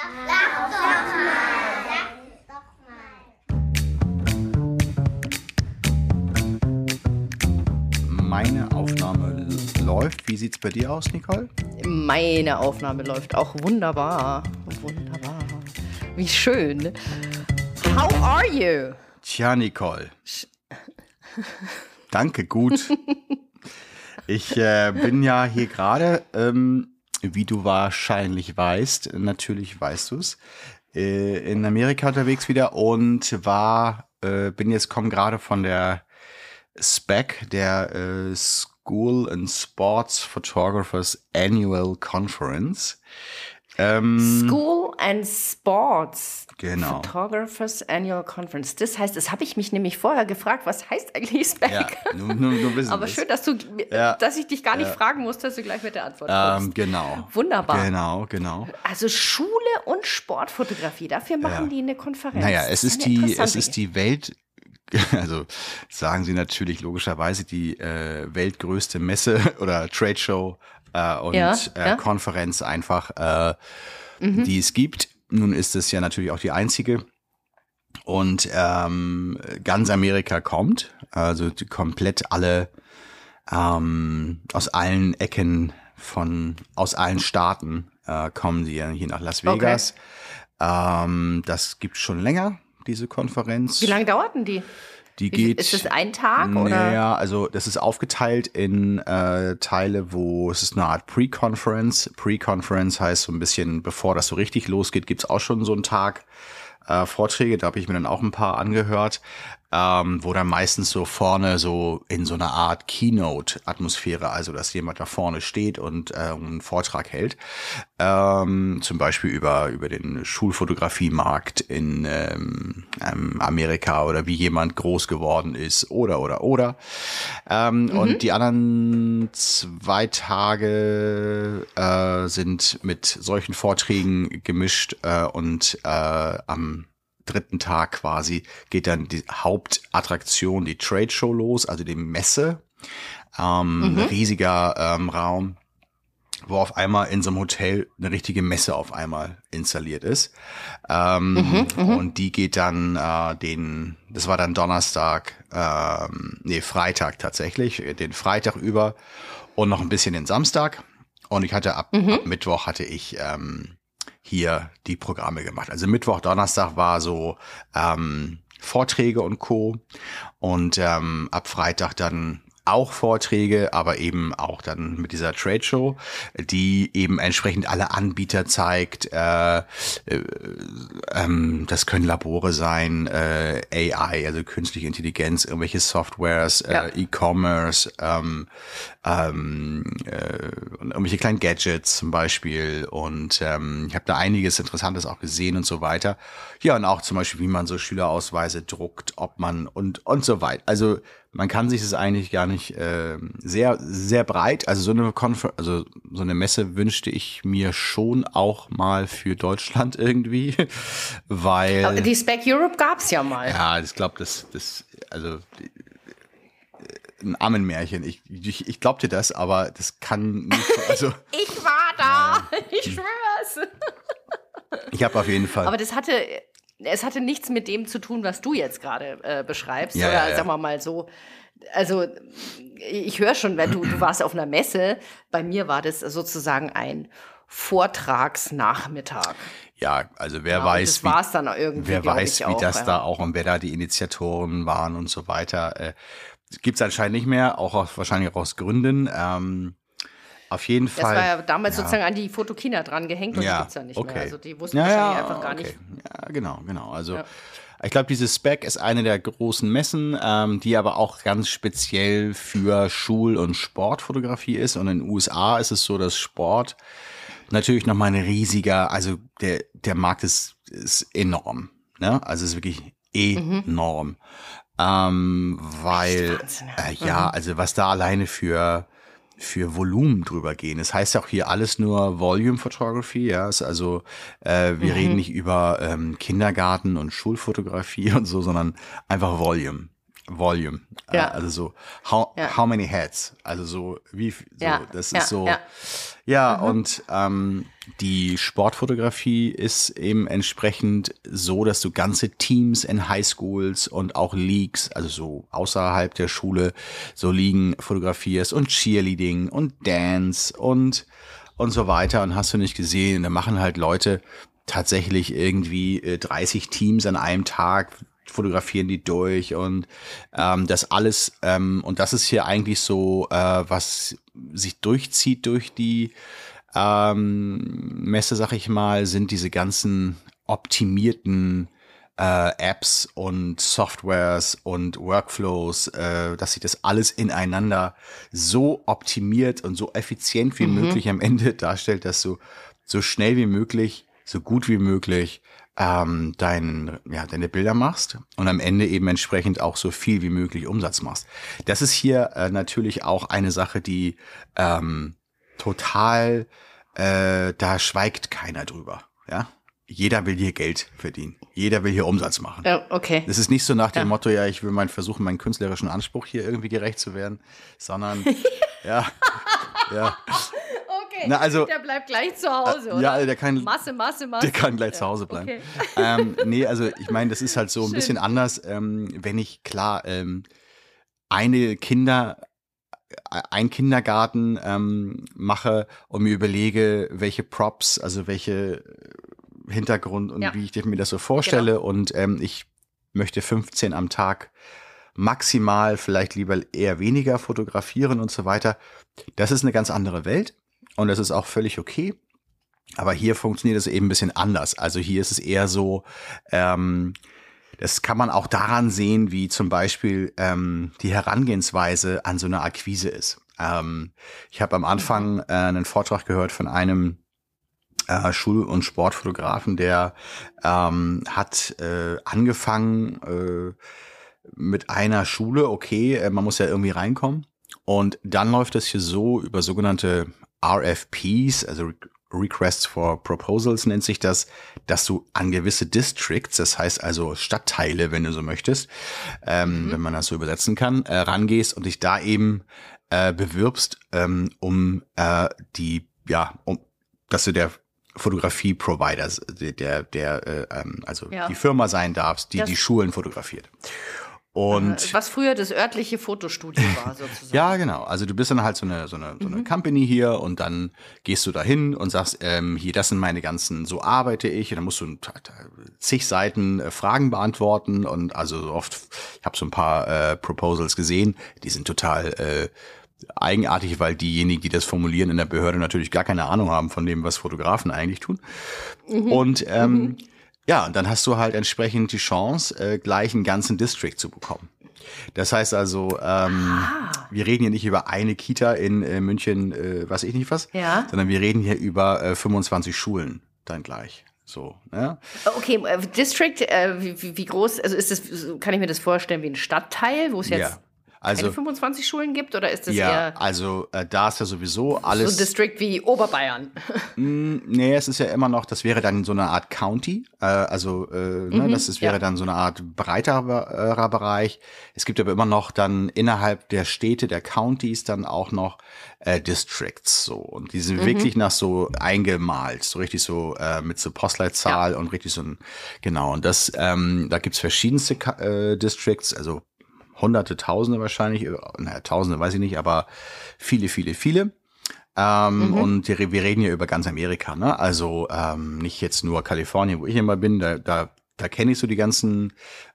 Sag doch mal. Sag doch mal. Meine Aufnahme läuft. Wie sieht's bei dir aus, Nicole? Meine Aufnahme läuft auch wunderbar. Wunderbar. Wie schön. How are you? Tja, Nicole. Danke, gut. Ich äh, bin ja hier gerade, ähm, wie du wahrscheinlich weißt, natürlich weißt du es, äh, in Amerika unterwegs wieder und war, äh, bin jetzt, komme gerade von der SPAC, der äh, School and Sports Photographers Annual Conference. Ähm, School and Sports Genau. Photographers Annual Conference. Das heißt, das habe ich mich nämlich vorher gefragt, was heißt eigentlich SPAC? ja, nur, nur, nur Aber schön, dass du, Ja. dass ich dich gar nicht fragen muss, dass du gleich mit der Antwort Ähm, kommst. genau. Wunderbar. Genau, genau. Also Schule und Sportfotografie, dafür machen Ja. die eine Konferenz. Naja, es ist eine die, es ist die Welt, also sagen sie natürlich logischerweise die äh, weltgrößte Messe oder Trade Show äh, und Ja, äh, ja. Konferenz einfach, äh, die es gibt. Nun ist es ja natürlich auch die einzige. Und ähm, ganz Amerika kommt, also komplett alle ähm, aus allen Ecken von, aus allen Staaten äh, kommen sie ja hier nach Las Okay. Vegas. Ähm, das gibt schon länger, diese Konferenz. Wie lange dauerten die? Die geht. ist das ein Tag oder? Naja, also das ist aufgeteilt in äh, Teile, wo es ist eine Art Pre-Conference. Pre-Conference heißt so ein bisschen, bevor das so richtig losgeht, gibt's auch schon so einen Tag äh, Vorträge. Da habe ich mir dann auch ein paar angehört, ähm, wo dann meistens so vorne so in so einer Art Keynote-Atmosphäre, also dass jemand da vorne steht und äh, einen Vortrag hält. Ähm, zum Beispiel über, über den Schulfotografiemarkt in ähm, ähm, Amerika oder wie jemand groß geworden ist oder oder oder. Ähm, Und die anderen zwei Tage äh, sind mit solchen Vorträgen gemischt äh, und äh, am dritten Tag quasi geht dann die Hauptattraktion, die Trade Show los, also die Messe. Ähm, ein riesiger ähm, Raum, wo auf einmal in so einem Hotel eine richtige Messe auf einmal installiert ist. Ähm, und die geht dann äh, den, das war dann Donnerstag, ähm, nee, Freitag tatsächlich, den Freitag über und noch ein bisschen den Samstag. Und ich hatte ab, ab Mittwoch hatte ich ähm, hier die Programme gemacht. Also Mittwoch, Donnerstag war so ähm, Vorträge und Co. Und ähm, ab Freitag dann auch Vorträge, aber eben auch dann mit dieser Trade Show, die eben entsprechend alle Anbieter zeigt. Äh, äh, ähm, das können Labore sein, äh, AI, also künstliche Intelligenz, irgendwelche Softwares, Ja. äh, E-Commerce, ähm, ähm, äh, und irgendwelche kleinen Gadgets zum Beispiel. Und ähm, ich habe da einiges Interessantes auch gesehen und so weiter. Ja, und auch zum Beispiel, wie man so Schülerausweise druckt, ob man und und so weiter. Also man kann sich das eigentlich gar nicht ähm, sehr sehr breit. Also so eine Konfer also so eine Messe wünschte ich mir schon auch mal für Deutschland irgendwie, weil Die Spec Europe gab's ja mal. ja, ich glaube, das, das, also die- ein Ammenmärchen. Ich, ich, ich glaub dir das, aber das kann nicht. Also Ich war da. Ich schwör's. ich habe auf jeden Fall. Aber das hatte, es hatte nichts mit dem zu tun, was du jetzt gerade äh, beschreibst. Ja, oder ja, ja. sagen wir mal so. Also ich höre schon, wenn du, du warst auf einer Messe. Bei mir war das sozusagen ein Vortragsnachmittag. ja, also wer Ja, und weiß, das irgendwie, wer weiß, wie auch, das ja. da auch und wer da die Initiatoren waren und so weiter. Äh, gibt's anscheinend nicht mehr, auch aus, wahrscheinlich auch aus Gründen. Ähm, auf jeden Das Fall. war ja damals sozusagen an die Fotokina dran gehängt und die gibt's ja nicht okay. mehr. Also die wussten ja, wahrscheinlich ja, einfach gar okay. nicht. Ja, genau, genau. Also Ja. ich glaube, diese Spec ist eine der großen Messen, ähm, die aber auch ganz speziell für Schul- und Sportfotografie ist. Und in den USA ist es so, dass Sport natürlich noch mal ein riesiger, also der der Markt ist ist enorm. Ne? Also es ist wirklich enorm. Ähm, weil äh, ja, also was da alleine für für Volumen drüber gehen. Es heißt ja auch hier alles nur Volume Photography, ja. Ist also äh, wir reden nicht über ähm, Kindergarten und Schulfotografie und so, sondern einfach Volume. Volume. Äh, Ja. Also so, how, Ja. how many heads? Also so, wie, so, Ja, das ist so, ja. ja, und ähm, die Sportfotografie ist eben entsprechend so, dass du ganze Teams in Highschools und auch Leagues, also so außerhalb der Schule, so Ligen fotografierst und Cheerleading und Dance und und so weiter und hast du nicht gesehen. Da machen halt Leute tatsächlich irgendwie äh, 30 Teams an einem Tag, fotografieren die durch und ähm, das alles, ähm, und das ist hier eigentlich so, äh, was sich durchzieht durch die ähm, Messe, sag ich mal, sind diese ganzen optimierten äh, Apps und Softwares und Workflows, äh, dass sich das alles ineinander so optimiert und so effizient wie möglich am Ende darstellt, dass du so schnell wie möglich, so gut wie möglich ähm, dein, ja, deine Bilder machst und am Ende eben entsprechend auch so viel wie möglich Umsatz machst. Das ist hier äh, natürlich auch eine Sache, die ähm, total, äh, da schweigt keiner drüber. Ja, jeder will hier Geld verdienen. Jeder will hier Umsatz machen. Ja, okay. Es ist nicht so nach dem Ja. Motto, ja, ich will mal versuchen, meinen künstlerischen Anspruch hier irgendwie gerecht zu werden, sondern ja, ja. Na, also- der bleibt gleich zu Hause, Äh, oder? ja, der kann- Masse, Masse, Masse. der kann gleich zu Hause bleiben. Okay. ähm, nee, also ich meine, das ist halt so ein Schön. bisschen anders, ähm, wenn ich klar ähm, eine Kinder äh, ein Kindergarten ähm, mache und mir überlege, welche Props, also welche Hintergrund und Ja. wie ich mir das so vorstelle und ähm, ich möchte 15 am Tag maximal, vielleicht lieber eher weniger fotografieren und so weiter. Das ist eine ganz andere Welt und das ist auch völlig okay. Aber hier funktioniert es eben ein bisschen anders. Also hier ist es eher so, ähm, das kann man auch daran sehen, wie zum Beispiel ähm, die Herangehensweise an so eine Akquise ist. Ähm, ich habe am Anfang äh, einen Vortrag gehört von einem äh, Schul- und Sportfotografen, der ähm, hat äh, angefangen äh, mit einer Schule, okay, äh, man muss ja irgendwie reinkommen. Und dann läuft es hier so über sogenannte RFPs, also Re- Requests for Proposals nennt sich das, dass du an gewisse Districts, das heißt also Stadtteile, wenn du so möchtest, ähm, wenn man das so übersetzen kann, äh, rangehst und dich da eben äh, bewirbst, ähm, um äh, die, ja, um, dass du der Fotografie-Provider, der, der, der äh, ähm, also Ja. die Firma sein darfst, die Das- die Schulen fotografiert. Und Was früher das örtliche Fotostudio war, sozusagen. ja, genau. Also du bist dann halt so eine, so eine, so eine Company hier und dann gehst du dahin und sagst, ähm, hier, das sind meine ganzen, so arbeite ich. Und dann musst du zig Seiten äh, Fragen beantworten und also so oft, ich habe so ein paar äh, Proposals gesehen, die sind total äh, eigenartig, weil diejenigen, die das formulieren in der Behörde natürlich gar keine Ahnung haben von dem, was Fotografen eigentlich tun. Und ähm, ja, und dann hast du halt entsprechend die Chance, äh, gleich einen ganzen District zu bekommen. Das heißt also, ähm, wir reden hier nicht über eine Kita in äh, München, äh, weiß ich nicht was, Ja. sondern wir reden hier über äh, 25 Schulen dann gleich. So, ja. Okay, äh, District, äh, wie, wie- wie groß, also ist das, kann ich mir das vorstellen wie ein Stadtteil, wo es jetzt ja. Also, keine 25 Schulen gibt oder ist das ja, eher also äh, da ist ja sowieso so alles. ein District wie Oberbayern? Nee, es ist ja immer noch, das wäre dann so eine Art County, äh, also äh, ne, das ist, wäre ja. dann so eine Art breiterer Bereich. Es gibt aber immer noch dann innerhalb der Städte, der Counties dann auch noch äh, Districts so und die sind wirklich nach so eingemalt, so richtig so äh, mit so Postleitzahl und richtig so ein genau und das ähm, da gibt's verschiedenste äh, Districts, also Hunderte, Tausende wahrscheinlich, äh, naja, Tausende weiß ich nicht, aber viele, viele, viele. Ähm, Und wir, reden hier über ganz Amerika, ne? Also ähm, nicht jetzt nur Kalifornien, wo ich immer bin, da, da, da kenne ich so die ganzen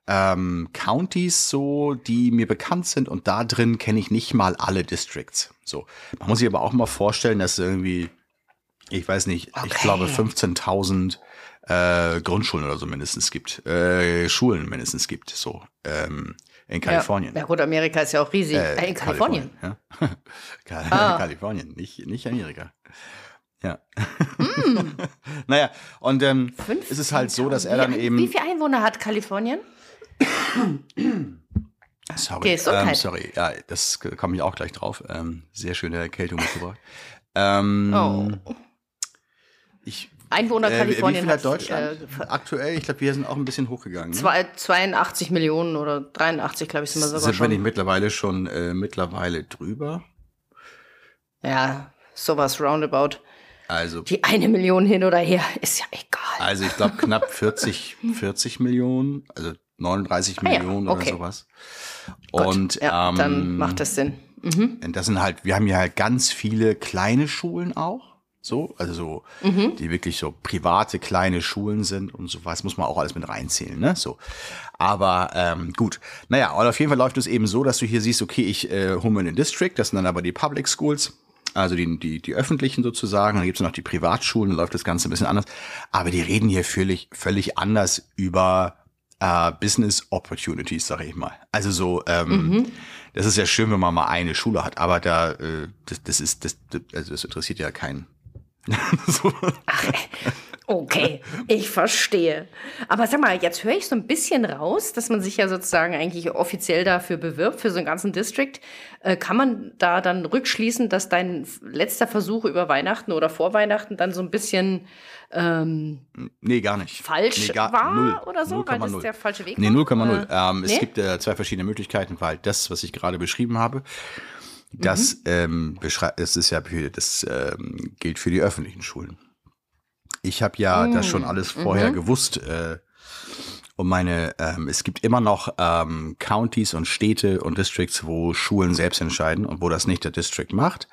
ähm, Counties so, die mir bekannt sind und da drin kenne ich nicht mal alle Districts. So, man muss sich aber auch mal vorstellen, dass irgendwie, ich weiß nicht, ich Okay. glaube 15.000 äh, Grundschulen oder so mindestens gibt, äh, Schulen mindestens gibt, so ähm, in Kalifornien. Ja. ja gut, Amerika ist ja auch riesig. Äh, Äh, in Kalifornien. Ja. Kal Ah. Kalifornien, nicht, nicht Amerika. Ja. naja, und ähm, es ist halt so, dass er dann wie, eben. Wie viele Einwohner hat Kalifornien? Sorry, ähm, sorry, ja, das komme ich auch gleich drauf. Ähm, sehr schöne Erkältung mitgebracht. Ähm, Oh. Ich Einwohner Äh, wie- Kalifornien wie viel hat Deutschland? Äh, Aktuell, ich glaube, wir sind auch ein bisschen hochgegangen. Ne? zwei, 82 Millionen oder 83, glaube ich, sind wir sogar sind wir nicht schon. mittlerweile schon äh, mittlerweile drüber? Ja, sowas roundabout. Also, Die eine Million hin oder her ist ja egal. also ich glaube knapp 40, 40 Millionen, also 39 Ah ja, Millionen okay. oder sowas. Gott, Und ja, ähm, dann macht das Sinn. Und das sind halt, wir haben ja halt ganz viele kleine Schulen auch. So, also so, Mhm. die wirklich so private kleine Schulen sind und sowas muss man auch alles mit reinzählen, ne? So. Aber ähm, gut. Naja, und auf jeden Fall läuft es eben so, dass du hier siehst, okay, ich äh, hole mir einen District, das sind dann aber die Public Schools, also die, die, die öffentlichen sozusagen, dann gibt es noch die Privatschulen, dann läuft das Ganze ein bisschen anders. Aber die reden hier völlig, völlig anders über äh, Business Opportunities, sage ich mal. Also so, ähm, das ist ja schön, wenn man mal eine Schule hat, aber da, äh, das, das ist, das, das, also das interessiert ja keinen. so. Okay, ich verstehe. Aber sag mal, jetzt höre ich so ein bisschen raus, dass man sich ja sozusagen eigentlich offiziell dafür bewirbt, für so einen ganzen District. Äh, kann man da dann rückschließen, dass dein letzter Versuch über Weihnachten oder vor Weihnachten dann so ein bisschen ähm, Nee, gar nicht. falsch nee, gar, war null. oder so, weil das 0,0. der falsche Weg Nee, war? 0,0. Oder? Ähm, Es Nee? gibt äh, zwei verschiedene Möglichkeiten, weil das, was ich gerade beschrieben habe, das, Mhm. ähm, das ist ja das ähm, gilt für die öffentlichen Schulen. Ich habe ja das Mm. schon alles vorher Mhm. gewusst. Äh, und meine, ähm, es gibt immer noch ähm, Counties und Städte und Districts, wo Schulen selbst entscheiden und wo das nicht der District macht.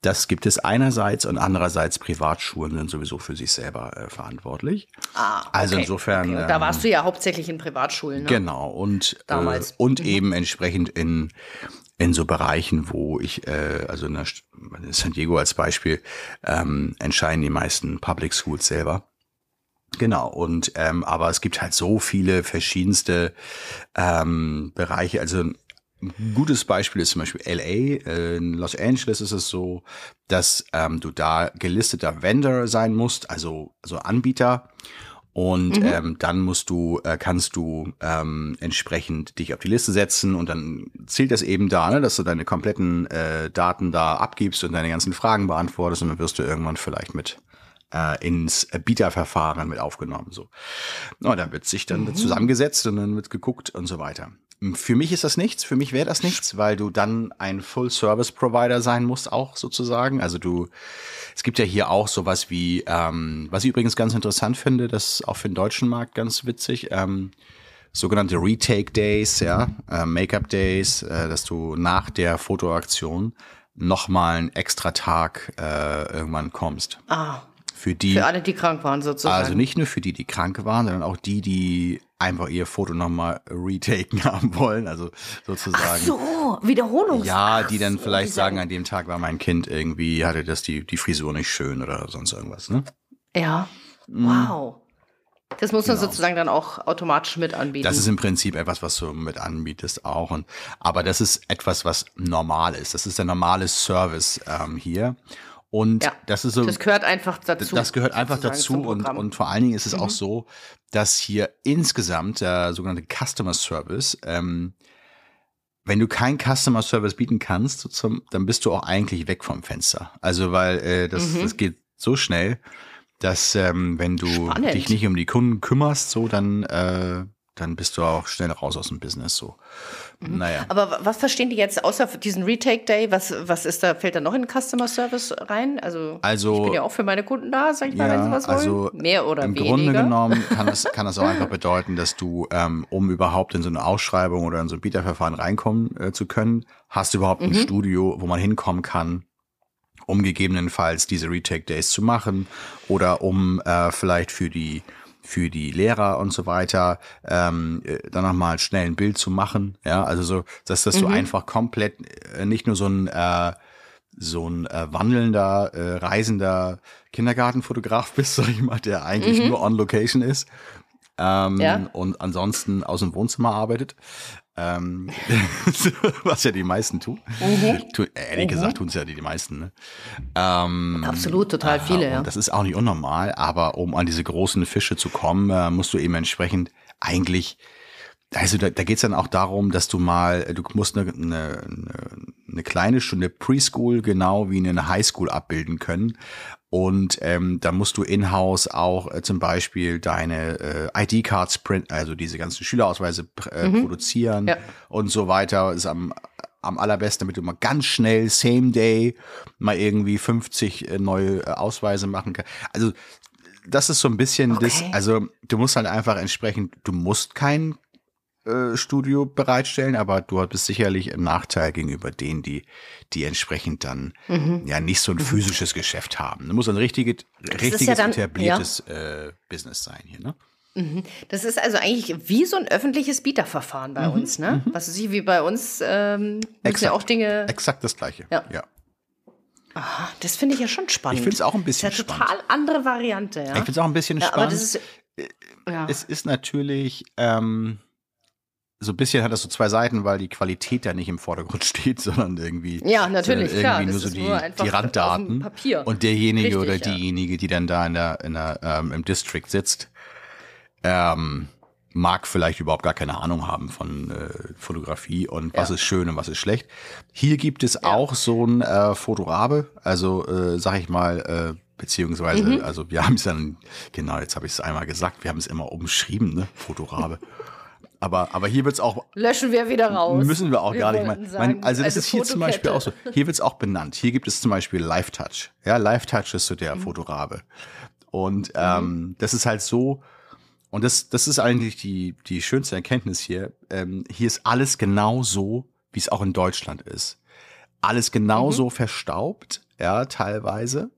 Das gibt es einerseits und andererseits Privatschulen sind sowieso für sich selber äh, verantwortlich. Ah, Also okay, insofern, Okay. Da ähm, warst du ja hauptsächlich in Privatschulen, ne? Genau, und, Damals. Äh, und eben entsprechend in, in so Bereichen, wo ich, äh, also in, der, in San Diego als Beispiel, ähm, entscheiden die meisten Public Schools selber. Genau, und ähm, aber es gibt halt so viele verschiedenste ähm, Bereiche. Also ein gutes Beispiel ist zum Beispiel LA. Äh, In Los Angeles ist es so, dass ähm, du da gelisteter Vendor sein musst, also, also Anbieter. Und ähm, dann musst du, äh, kannst du ähm, entsprechend dich auf die Liste setzen und dann zählt das eben da, ne, dass du deine kompletten äh, Daten da abgibst und deine ganzen Fragen beantwortest und dann wirst du irgendwann vielleicht mit äh, ins Bieterverfahren mit aufgenommen. So. Und dann wird sich dann zusammengesetzt und dann wird geguckt und so weiter. Für mich ist das nichts, für mich wäre das nichts, weil du dann ein Full-Service-Provider sein musst, auch sozusagen. Also du, es gibt ja hier auch sowas wie, ähm, was ich übrigens ganz interessant finde, das ist auch für den deutschen Markt ganz witzig, ähm, sogenannte Retake Days, ja, äh, Make-up Days, äh, dass du nach der Fotoaktion nochmal einen extra Tag äh, irgendwann kommst. Ah, Für die, für alle, die krank waren sozusagen. also nicht nur für die, die krank waren, sondern auch die, die einfach ihr Foto nochmal retaken haben wollen, also sozusagen. so, Wiederholungs. Ja, Ach die dann so, vielleicht sagen, an dem Tag war mein Kind irgendwie, hatte das die, die Frisur nicht schön oder sonst irgendwas, ne? Ja, Mhm. wow. Das muss man sozusagen dann auch automatisch mit anbieten. Genau. Das ist im Prinzip etwas, was du mit anbietest auch. Und, aber das ist etwas, was normal ist. Das ist der normale Service ähm, hier. Und ja, das ist so. das gehört einfach dazu. Das gehört einfach dazu und. Mhm. und vor allen Dingen ist es auch so, dass hier insgesamt der sogenannte Customer Service, ähm, wenn du kein Customer Service bieten kannst, zum, dann bist du auch eigentlich weg vom Fenster. Also weil äh, das, Mhm. das geht so schnell, dass ähm, wenn du Spannend. dich nicht um die Kunden kümmerst, so dann äh, dann bist du auch schnell raus aus dem Business. So, Mhm. naja. Aber wa- was verstehen die jetzt außer diesen Retake Day? Was, was ist da, fällt da noch in Customer Service rein? Also, Also- ich bin ja auch für meine Kunden da, sag ich mal, wenn sie was wollen. also Mehr oder im weniger. Grunde genommen kann das, kann das auch einfach bedeuten, dass du, ähm, um überhaupt in so eine Ausschreibung oder in so ein Bieterverfahren reinkommen äh, zu können, hast du überhaupt ein Mhm. Studio, wo man hinkommen kann, um gegebenenfalls diese Retake Days zu machen oder um äh, vielleicht für die für die Lehrer und so weiter, ähm, äh, dann nochmal schnell ein Bild zu machen. Ja, also so, dass, dass Mhm. du einfach komplett äh, nicht nur so ein äh, so ein äh, wandelnder, äh, reisender Kindergartenfotograf bist, sag ich mal, der eigentlich nur on Location ist ähm, Mhm. Ja. und ansonsten aus dem Wohnzimmer arbeitet. Ähm, was ja die meisten tun. Mhm. Tu, äh, ehrlich gesagt tun es ja die, die meisten. Ne? Ähm, Absolut, total viele, und ja. Das ist auch nicht unnormal, aber um an diese großen Fische zu kommen, äh, musst du eben entsprechend eigentlich Also da, da geht es dann auch darum, dass du mal, du musst eine, eine, eine kleine Stunde Preschool genau wie eine Highschool abbilden können. Und ähm, da musst du in-house auch äh, zum Beispiel deine äh, ID-Cards print, also diese ganzen Schülerausweise äh, produzieren Ja. und so weiter. Ist am, am allerbesten, damit du mal ganz schnell, same day, mal irgendwie 50 äh, neue äh, Ausweise machen kannst. Also das ist so ein bisschen das, Okay. also du musst halt einfach entsprechend, du musst kein Studio bereitstellen, aber du bist sicherlich im Nachteil gegenüber denen, die, die entsprechend dann Mhm. ja nicht so ein physisches Geschäft haben. Du musst ein richtiges, richtiges ja dann- etabliertes äh, Business sein hier, ne? Das ist also eigentlich wie so ein öffentliches Bieterverfahren bei uns, ne? Was ich, wie bei uns ähm, müssen ja Exakt. auch Dinge. Exakt das gleiche. Ja. ja. Ah, Das finde ich ja schon spannend. Ich finde es auch ein bisschen Das ist ja spannend. total andere Variante, ja. Ich finde es auch ein bisschen ja, aber spannend. das ist. Ja. es ist natürlich, ähm, so ein bisschen hat das so zwei Seiten, weil die Qualität da nicht im Vordergrund steht, sondern irgendwie, Ja, natürlich, sondern klar, irgendwie das nur so die, nur die Randdaten Papier. und derjenige Richtig, oder ja. diejenige, die dann da in der, in der ähm, im District sitzt, ähm, mag vielleicht überhaupt gar keine Ahnung haben von äh, Fotografie und was Ja. ist schön und was ist schlecht. Hier gibt es auch so ein äh, Fotorabe, also äh, sag ich mal, äh, beziehungsweise, Mhm. also wir haben es dann, genau, jetzt habe ich es einmal gesagt, wir haben es immer umschrieben, ne, Fotorabe. Aber, aber hier wird's auch Löschen wir wieder raus. Müssen wir auch gar nicht sagen, Mein, also das ist hier zum Beispiel auch so. Hier wird's auch benannt. Hier gibt es zum Beispiel Live Touch. Ja, Live Touch ist so Mhm. der Fotorabe. Und ähm, das ist halt so. Und das, das ist eigentlich die, die schönste Erkenntnis hier. Ähm, hier ist alles genau so, wie es auch in Deutschland ist. Alles genauso Mhm. verstaubt, ja, teilweise.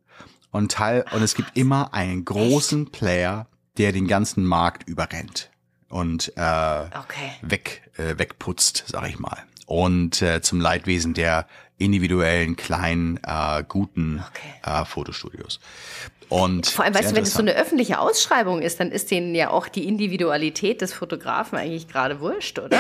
Und Teil, und es gibt immer einen großen Player, der den ganzen Markt überrennt. Und äh, Okay. weg, äh, wegputzt, sag ich mal. Und äh, zum Leidwesen der individuellen, kleinen, äh, guten Okay. äh, Fotostudios. Und Vor allem, weißt du, wenn es so eine öffentliche Ausschreibung ist, dann ist denen ja auch die Individualität des Fotografen eigentlich gerade wurscht, oder?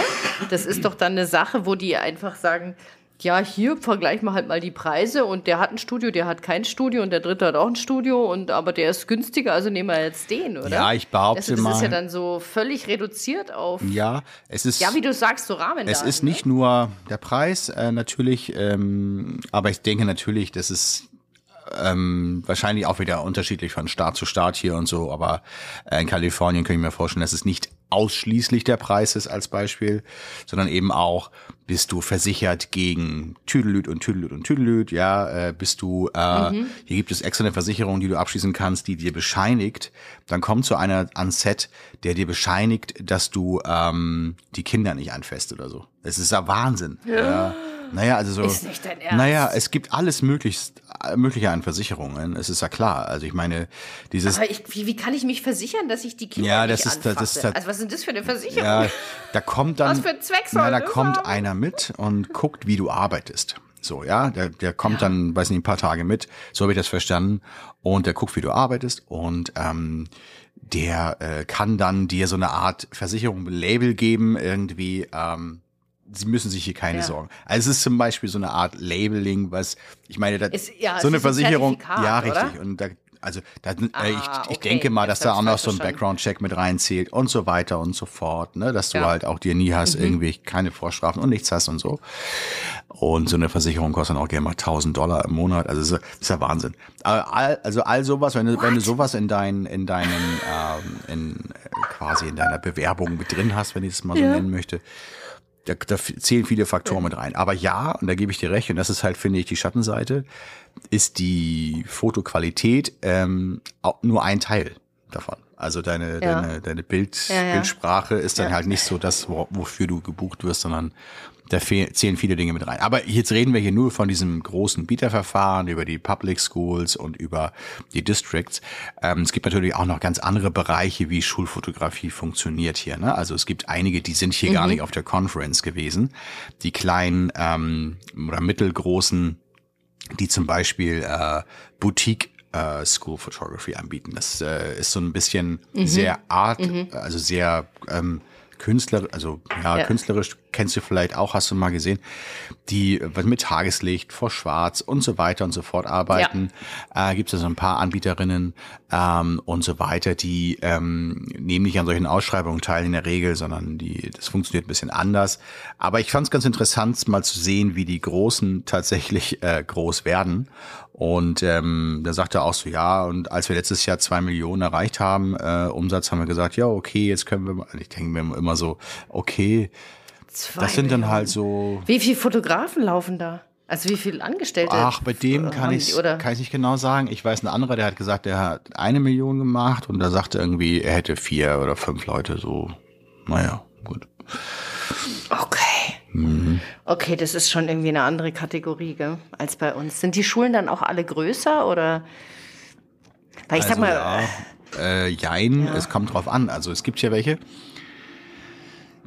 Das ist doch dann eine Sache, wo die einfach sagen, ja, hier vergleichen wir halt mal die Preise und der hat ein Studio, der hat kein Studio und der dritte hat auch ein Studio und aber der ist günstiger, also nehmen wir jetzt den, oder? Ja, ich behaupte also, das ist ja mal- dann so völlig reduziert auf, ja, Ja, es ist. wie du sagst, so Rahmen. Es ist nicht nur der Preis, äh, natürlich, ähm, aber ich denke natürlich, das ist ähm, wahrscheinlich auch wieder unterschiedlich von Staat zu Staat hier und so, aber äh, in Kalifornien kann ich mir vorstellen, dass es nicht ausschließlich der Preis ist als Beispiel, sondern eben auch, bist du versichert gegen Tüdelüt und Tüdelüt und Tüdelüt, ja, äh, bist du, äh, hier gibt es extra eine Versicherung, die du abschließen kannst, die dir bescheinigt, dann kommt so einer ans Set, der dir bescheinigt, dass du ähm, die Kinder nicht anfasst oder so. Es ist ja Wahnsinn. Ja. Naja, also so. Ist nicht dein Ernst. Naja, es gibt alles möglichst, mögliche an Versicherungen. Es ist ja klar. Also ich meine, dieses, aber ich, wie, wie kann ich mich versichern, dass ich die Kinder Ja, nicht das ist- das ist das- also was sind das für eine Versicherung? ja, da kommt dann, Was für ein Zweck soll na, da kommt haben? einer mit und guckt, wie du arbeitest. So, ja, der, der kommt dann, weiß nicht, ein paar Tage mit, so habe ich das verstanden, und der guckt, wie du arbeitest und ähm, der äh, kann dann dir so eine Art Versicherung, Label geben, irgendwie, ähm, Sie müssen sich hier keine Ja. Sorgen. Also es ist zum Beispiel so eine Art Labeling, was ich meine, da, Ist- ja, so eine ein Versicherung, Zertifikat, ja oder? richtig. Und da, also da, äh, ich, Ah, ich okay. denke mal, dass da auch ich noch so ein. Background-Check mit reinzählt und so weiter und so fort, ne, dass du Ja. Mhm. halt auch dir nie hast, irgendwie keine Vorstrafen und nichts hast und so. Und so eine Versicherung kostet dann auch gerne mal 1000 Dollar im Monat. Also das ist ja Wahnsinn. Aber all, also all sowas, wenn du, wenn du sowas in deinen, in deinen, ähm, in, äh, quasi in deiner Bewerbung mit drin hast, wenn ich es mal so Ja. nennen möchte, da, da zählen viele Faktoren mit rein. Aber ja, und da gebe ich dir recht, und das ist halt, finde ich, die Schattenseite, ist die Fotoqualität ähm, nur ein Teil davon. Also deine, Ja. deine, deine Bild, Ja, ja. Bildsprache ist dann halt nicht so das, wo, wofür du gebucht wirst, sondern da zählen viele Dinge mit rein. Aber jetzt reden wir hier nur von diesem großen Bieterverfahren, über die Public Schools und über die Districts. Ähm, es gibt natürlich auch noch ganz andere Bereiche, wie Schulfotografie funktioniert hier. Ne? Also es gibt einige, die sind hier gar nicht auf der Conference gewesen. Die kleinen ähm, oder mittelgroßen die zum Beispiel äh, Boutique äh, School Photography anbieten. Das äh, ist so ein bisschen sehr art, also sehr ähm, Künstler, also ja, Ja. künstlerisch kennst du vielleicht auch, hast du mal gesehen, die mit Tageslicht vor Schwarz und so weiter und so fort arbeiten. Äh, Gibt es so ein paar Anbieterinnen ähm, und so weiter, die ähm, nehmen nicht an solchen Ausschreibungen teil in der Regel, sondern die, das funktioniert ein bisschen anders. Aber ich fand es ganz interessant, mal zu sehen, wie die Großen tatsächlich äh, groß werden. Und ähm, da sagt er auch so, ja, und als wir letztes Jahr zwei Millionen erreicht haben, äh, Umsatz, haben wir gesagt, ja, okay, jetzt können wir, mal- ich denke mir immer so, okay, Zwei das sind dann Millionen. halt so, Wie viele Fotografen laufen da? Also wie viele Angestellte? ach, bei dem kann ich kann ich nicht genau sagen. Ich weiß, ein anderer, der hat gesagt, der hat eine Million gemacht und da sagte irgendwie, er hätte vier oder fünf Leute so, naja, gut. Okay. Mhm. Okay, das ist schon irgendwie eine andere Kategorie, gell, als bei uns. Sind die Schulen dann auch alle größer oder? Weil ich sag Also, mal, ja, äh, jein, es kommt drauf an. Also es gibt ja welche,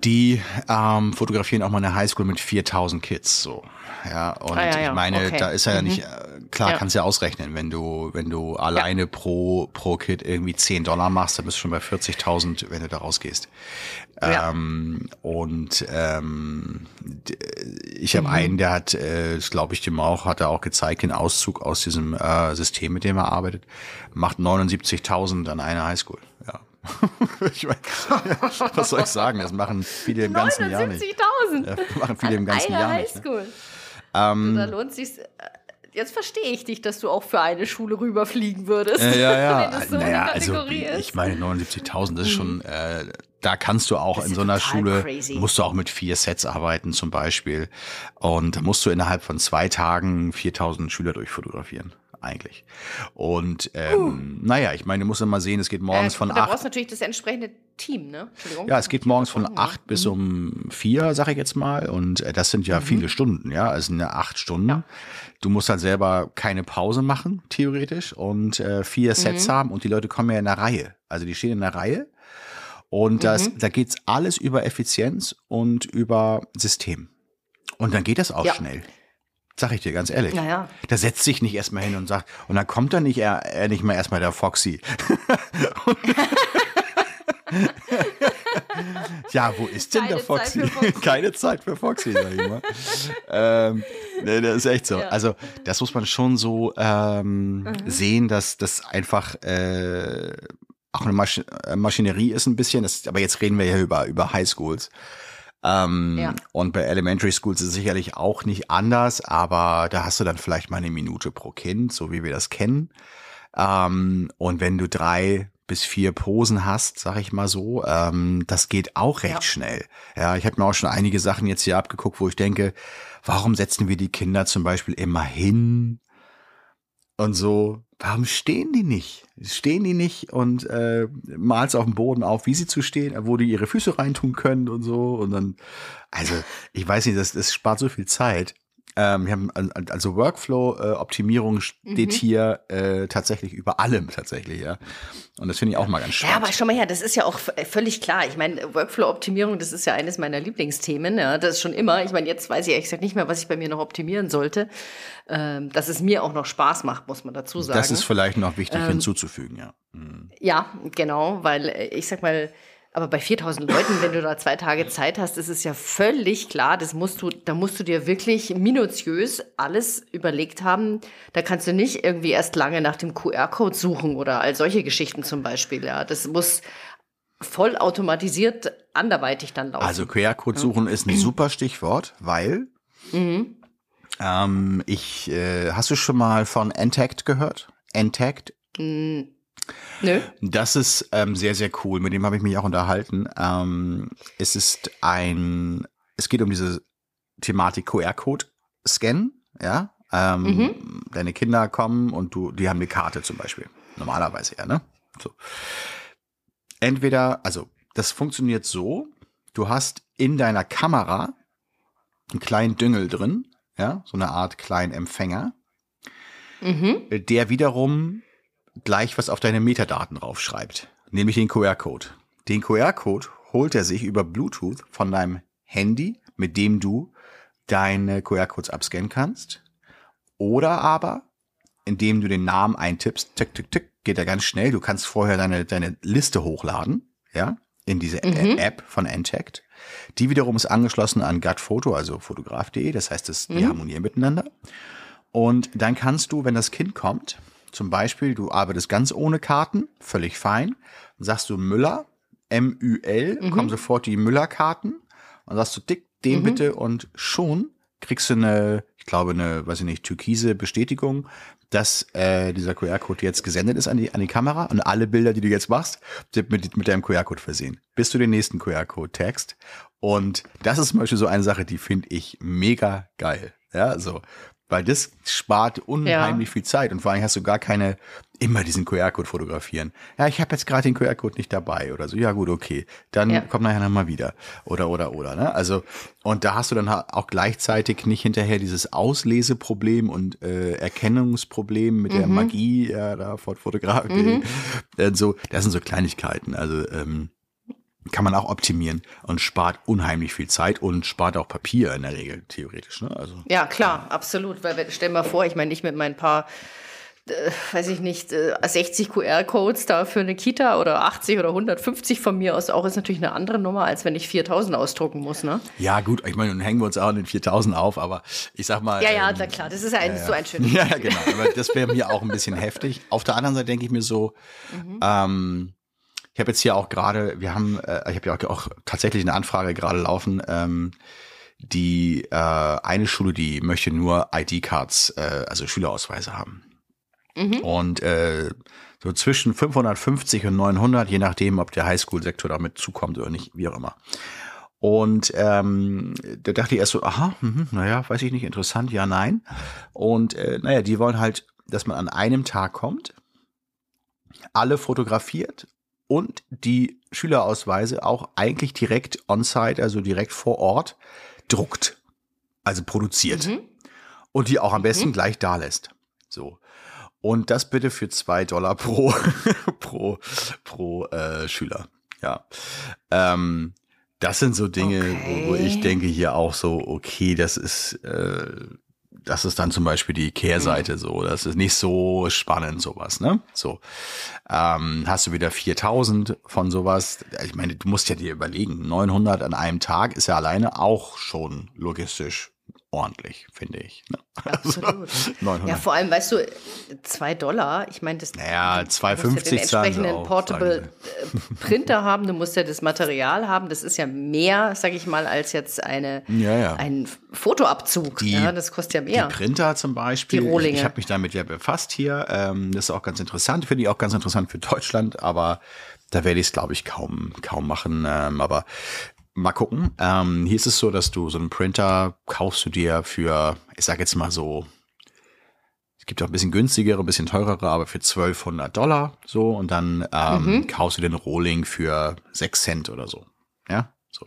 die ähm, fotografieren auch mal eine Highschool mit 4000 Kids, so. Ja, und Ah, ja, ja, ich meine, okay. da ist ja nicht, äh, klar Ja. kannst du ja ausrechnen, wenn du, wenn du alleine pro, pro Kid irgendwie 10 Dollar machst, dann bist du schon bei 40.000, wenn du da rausgehst. Ja. Ähm, und ähm, ich Mhm. habe einen, der hat, äh, glaube ich dem auch, hat er auch gezeigt, den Auszug aus diesem äh, System, mit dem er arbeitet, macht 79.000 an einer Highschool. Ja. ich mein, was soll ich sagen? Das machen viele im ganzen Jahr nicht. 79.000. Ja, machen viele im ganzen Jahr nicht. Ne? Highschool. Ähm, Da lohnt sich. Jetzt verstehe ich dich, dass du auch für eine Schule rüberfliegen würdest. Äh, ja, ja. So naja, also ich meine 79.000 das ist schon, äh, da kannst du auch in so einer Schule, crazy. musst du auch mit vier Sets arbeiten zum Beispiel. Und musst du innerhalb von zwei Tagen 4.000 Schüler durchfotografieren. Eigentlich. Und ähm, naja, ich meine, du musst mal sehen, es geht morgens Uh. Äh, von da acht brauchst du natürlich das entsprechende Team, ne? Ja, es geht morgens von Mhm. acht bis um vier, sag ich jetzt mal. Und äh, das sind ja viele Stunden, ja. Es sind ja acht Stunden. Ja. Du musst halt selber keine Pause machen, theoretisch, und äh, vier Sets haben und die Leute kommen ja in der Reihe. Also die stehen in der Reihe. Und das, da geht's alles über Effizienz und über System. Und dann geht das auch Ja. schnell. Sag ich dir ganz ehrlich. Ja, ja. Da setzt sich nicht erstmal hin und sagt, und dann kommt dann nicht er, er nicht mal erstmal der Foxy. ja, wo ist denn Keine der Foxy? Zeit Foxy. Keine Zeit für Foxy, sag ich mal. ähm, nee, das ist echt so. Ja. Also, das muss man schon so ähm, sehen, dass das einfach äh, auch eine Masch äh, Maschinerie ist ein bisschen. Das, aber jetzt reden wir ja über, über Highschools. Ähm, Ja. Und bei Elementary Schools ist es sicherlich auch nicht anders, aber da hast du dann vielleicht mal eine Minute pro Kind, so wie wir das kennen. Ähm, und wenn du drei bis vier Posen hast, sag ich mal so, ähm, das geht auch recht Ja. schnell. Ja, ich habe mir auch schon einige Sachen jetzt hier abgeguckt, wo ich denke, warum setzen wir die Kinder zum Beispiel immer hin und so? Warum stehen die nicht? Stehen die nicht und äh, malst auf dem Boden auf, wie sie zu stehen, wo die ihre Füße reintun können und so und dann, also ich weiß nicht, das, das spart so viel Zeit. Ähm, wir haben al- al- also Workflow-Optimierung steht hier äh, tatsächlich über allem tatsächlich, ja. Und das finde ich auch mal ganz Ja, spannend. aber schau mal her, das ist ja auch v- völlig klar. Ich meine, Workflow-Optimierung, das ist ja eines meiner Lieblingsthemen. Ja, das ist schon immer. Ich meine, jetzt weiß ich ehrlich gesagt nicht mehr, was ich bei mir noch optimieren sollte. Ähm, dass es mir auch noch Spaß macht, muss man dazu sagen. das ist vielleicht noch wichtig Ähm, hinzuzufügen, ja. Mhm. Ja, genau, weil äh, ich sag mal, aber bei 4000 Leuten, wenn du da zwei Tage Zeit hast, ist es ja völlig klar, das musst du, da musst du dir wirklich minutiös alles überlegt haben. Da kannst du nicht irgendwie erst lange nach dem QR-Code suchen oder all solche Geschichten zum Beispiel. Ja, das muss voll automatisiert anderweitig dann laufen. Also QR-Code suchen ist ein super Stichwort, weil Mhm. ähm, ich, äh, hast du schon mal von Intact gehört? Intact? Nö. Das ist ähm, sehr, sehr cool. Mit dem habe ich mich auch unterhalten. Ähm, es ist ein, es geht um diese Thematik QR-Code-Scan, ja. Ähm, Mhm. Deine Kinder kommen und du, die haben eine Karte zum Beispiel. Normalerweise ja, ne? So. Entweder, also das funktioniert so, du hast in deiner Kamera einen kleinen Düngel drin, ja, so eine Art kleinen Empfänger, Mhm. der wiederum gleich was auf deine Metadaten draufschreibt, nämlich den QR-Code. Den QR-Code holt er sich über Bluetooth von deinem Handy, mit dem du deine QR-Codes abscannen kannst. Oder aber, indem du den Namen eintippst, tick, tick, tick, geht er ganz schnell. Du kannst vorher deine, deine Liste hochladen, ja. in diese Ä- App von Entect. Die wiederum ist angeschlossen an Gutfoto, also fotograf.de. Das heißt, es, die harmonieren miteinander. Und dann kannst du, wenn das Kind kommt, zum Beispiel, du arbeitest ganz ohne Karten, völlig fein, dann sagst du Müller, M-Ü-L, kommen sofort die Müller-Karten und sagst du, dick, den bitte und schon kriegst du eine, ich glaube, eine, weiß ich nicht, türkise Bestätigung, dass äh, dieser QR-Code jetzt gesendet ist an die, an die Kamera und alle Bilder, die du jetzt machst, sind mit, mit deinem QR-Code versehen, bis du den nächsten QR-Code tagst. Und das ist zum Beispiel so eine Sache, die finde ich mega geil. Ja, so. Weil das spart unheimlich viel Zeit und vor allem hast du gar keine, immer diesen QR-Code fotografieren. Ja, ich habe jetzt gerade den QR-Code nicht dabei oder so. Ja, gut, okay. Dann Ja. komm nachher nochmal wieder. Oder, oder, oder. Ne? Also, und da hast du dann auch gleichzeitig nicht hinterher dieses Ausleseproblem und äh, Erkennungsproblem mit der Magie ja, da von Fotografen. Äh, so, das sind so Kleinigkeiten. Also, ähm, kann man auch optimieren und spart unheimlich viel Zeit und spart auch Papier in der Regel, theoretisch. Ne? Also, Ja, klar, absolut. Weil, stell dir mal vor, ich meine, ich mit meinen paar, äh, weiß ich nicht, äh, 60 QR-Codes da für eine Kita oder 80 oder 150 von mir aus auch ist natürlich eine andere Nummer, als wenn ich 4000 ausdrucken muss, ne? ja, gut, ich meine, nun hängen wir uns auch an den 4000 auf, aber ich sag mal. Ja, ja, ähm, na klar, das ist ja ein, so ein schönes. Ja, ja, genau. Aber das wäre mir auch ein bisschen heftig. Auf der anderen Seite denke ich mir so, ähm, ich habe jetzt hier auch gerade, wir haben, äh, ich habe ja auch, auch tatsächlich eine Anfrage gerade laufen, ähm, die äh, eine Schule, die möchte nur ID-Cards, äh, also Schülerausweise haben. Und äh, so zwischen 550 und 900, je nachdem, ob der Highschool-Sektor damit zukommt oder nicht, wie auch immer. Und ähm, da dachte ich erst so, aha, mhm, naja, weiß ich nicht, interessant, ja, nein. Und äh, naja, die wollen halt, dass man an einem Tag kommt, alle fotografiert und die Schülerausweise auch eigentlich direkt on-site, also direkt vor Ort, druckt, also produziert. Und die auch am besten gleich da lässt. So. Und das bitte für zwei Dollar pro, pro, pro äh, Schüler. Ja. Ähm, das sind so Dinge, wo, wo ich Okay. denke hier auch so, okay, das ist, äh, das ist dann zum Beispiel die Kehrseite so. Das ist nicht so spannend, sowas, ne? So. Ähm, hast du wieder 4000 von sowas. Ich meine, du musst ja dir überlegen, 900 an einem Tag ist ja alleine auch schon logistisch ordentlich, finde ich. Ne? Absolut. 900. Ja, vor allem, weißt du, zwei Dollar, ich meine, das. Naja, du musst ja 2,50 den entsprechenden auch, Portable äh, Printer haben, du musst ja das Material haben, das ist ja mehr, sag ich mal, als jetzt eine, Ja, ja. ein Fotoabzug. Die- ja, das kostet ja mehr. Die Printer zum Beispiel, Die ich, Rohlinge. ich habe mich damit ja befasst hier. Ähm, das ist auch ganz interessant, finde ich auch ganz interessant für Deutschland, aber da werde ich es, glaube ich, kaum, kaum machen. Ähm, aber mal gucken. Ähm, hier ist es so, dass du so einen Printer kaufst du dir für, ich sage jetzt mal so, es gibt auch ein bisschen günstigere, ein bisschen teurere, aber für 1200 Dollar so und dann ähm, Mhm. kaufst du den Rohling für 6 Cent oder so. Ja, so.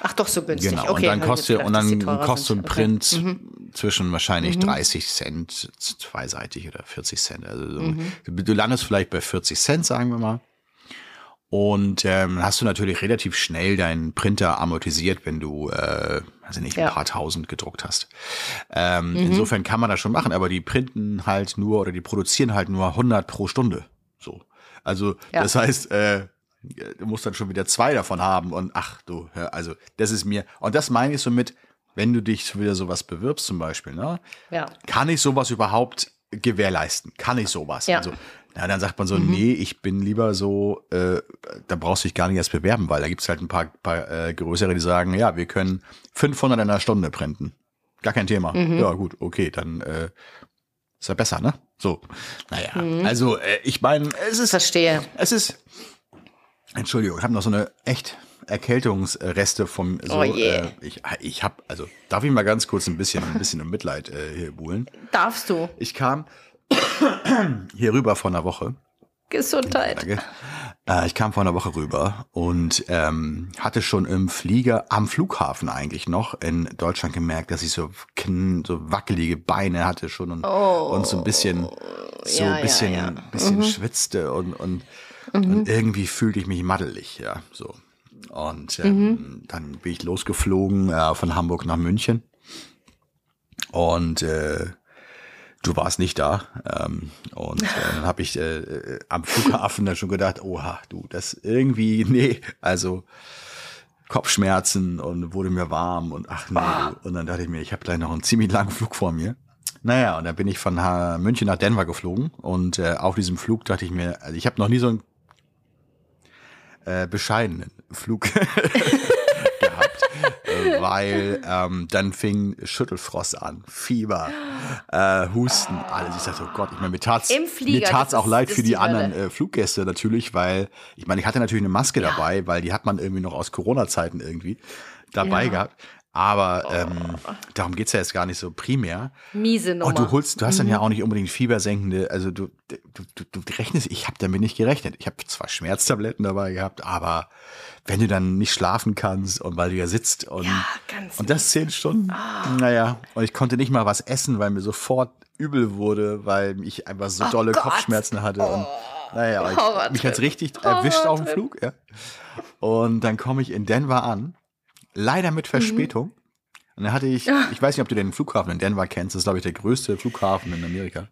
Ach doch, so günstig. Genau, okay, und dann kostet, gedacht, und dann kostet so ein sind. Okay. Mhm. Print zwischen wahrscheinlich 30 Cent, zweiseitig oder 40 Cent. Also so, Mhm. du landest vielleicht bei 40 Cent, sagen wir mal. Und ähm, hast du natürlich relativ schnell deinen Printer amortisiert, wenn du, äh, also nicht, ein Ja. paar tausend gedruckt hast. Ähm, Mhm. Insofern kann man das schon machen, aber die printen halt nur oder die produzieren halt nur 100 pro Stunde. So. Also, Ja. das heißt, äh, du musst dann schon wieder zwei davon haben und ach du, also das ist mir, und das meine ich so mit, wenn du dich wieder sowas bewirbst zum Beispiel, ne? Ja. Kann ich sowas überhaupt gewährleisten? Kann ich sowas? Ja. Also, na, dann sagt man so, nee, ich bin lieber so, äh, da brauchst du dich gar nicht erst bewerben, weil da gibt's halt ein paar, paar äh, größere, die sagen, ja, wir können 500 in einer Stunde printen. Gar kein Thema. Ja, gut, okay, dann äh, ist ja besser, ne? So, naja, also äh, ich meine, es ist Verstehe. es ist. Entschuldigung, ich habe noch so eine echt Erkältungsreste vom. So, Oh je. äh, ich ich habe, also darf ich mal ganz kurz ein bisschen, ein bisschen um Mitleid äh, hier buhlen. Darfst du. Ich kam hier rüber vor einer Woche. Gesundheit. Danke. Äh, ich kam vor einer Woche rüber und ähm, hatte schon im Flieger am Flughafen eigentlich noch in Deutschland gemerkt, dass ich so, so wackelige Beine hatte schon und, und so ein bisschen, so Ja, ein bisschen, ja, Mhm. ja. bisschen schwitzte und, und, und irgendwie fühlte ich mich maddelig, ja, so. Und ähm, Mhm. dann bin ich losgeflogen äh, von Hamburg nach München und äh, du warst nicht da. Ähm, und äh, dann habe ich äh, am Flughafen dann schon gedacht, oha, du, das irgendwie, nee, also Kopfschmerzen und wurde mir warm und ach nee. Und dann dachte ich mir, ich habe gleich noch einen ziemlich langen Flug vor mir. Naja, und dann bin ich von München nach Denver geflogen und äh, auf diesem Flug dachte ich mir, also ich habe noch nie so einen äh, bescheidenen Flug weil ähm, dann fing Schüttelfrost an, Fieber, äh, Husten, alles. Ich dachte, oh Gott, ich meine, mir tat's, Flieger, mir tat's auch ist- leid für die die anderen äh, Fluggäste natürlich, weil ich meine, ich hatte natürlich eine Maske dabei, weil die hat man irgendwie noch aus Corona-Zeiten irgendwie dabei Ja. gehabt. Aber ähm, darum geht's ja jetzt gar nicht so primär. Miese Nummer. Und du holst, du hast dann ja auch nicht unbedingt fiebersenkende, also du, du, du, du rechnest, ich habe damit nicht gerechnet. Ich habe zwar Schmerztabletten dabei gehabt, aber wenn du dann nicht schlafen kannst und weil du ja sitzt und, Ja, und das zehn Stunden, naja, und ich konnte nicht mal was essen, weil mir sofort übel wurde, weil ich einfach so dolle Gott. Kopfschmerzen hatte und naja, ich, Horrortrip. mich hat's richtig erwischt auf dem Flug, ja. Und dann komme ich in Denver an, leider mit Verspätung. Und dann hatte ich, ich weiß nicht, ob du den Flughafen in Denver kennst, das ist, glaube ich, der größte Flughafen in Amerika.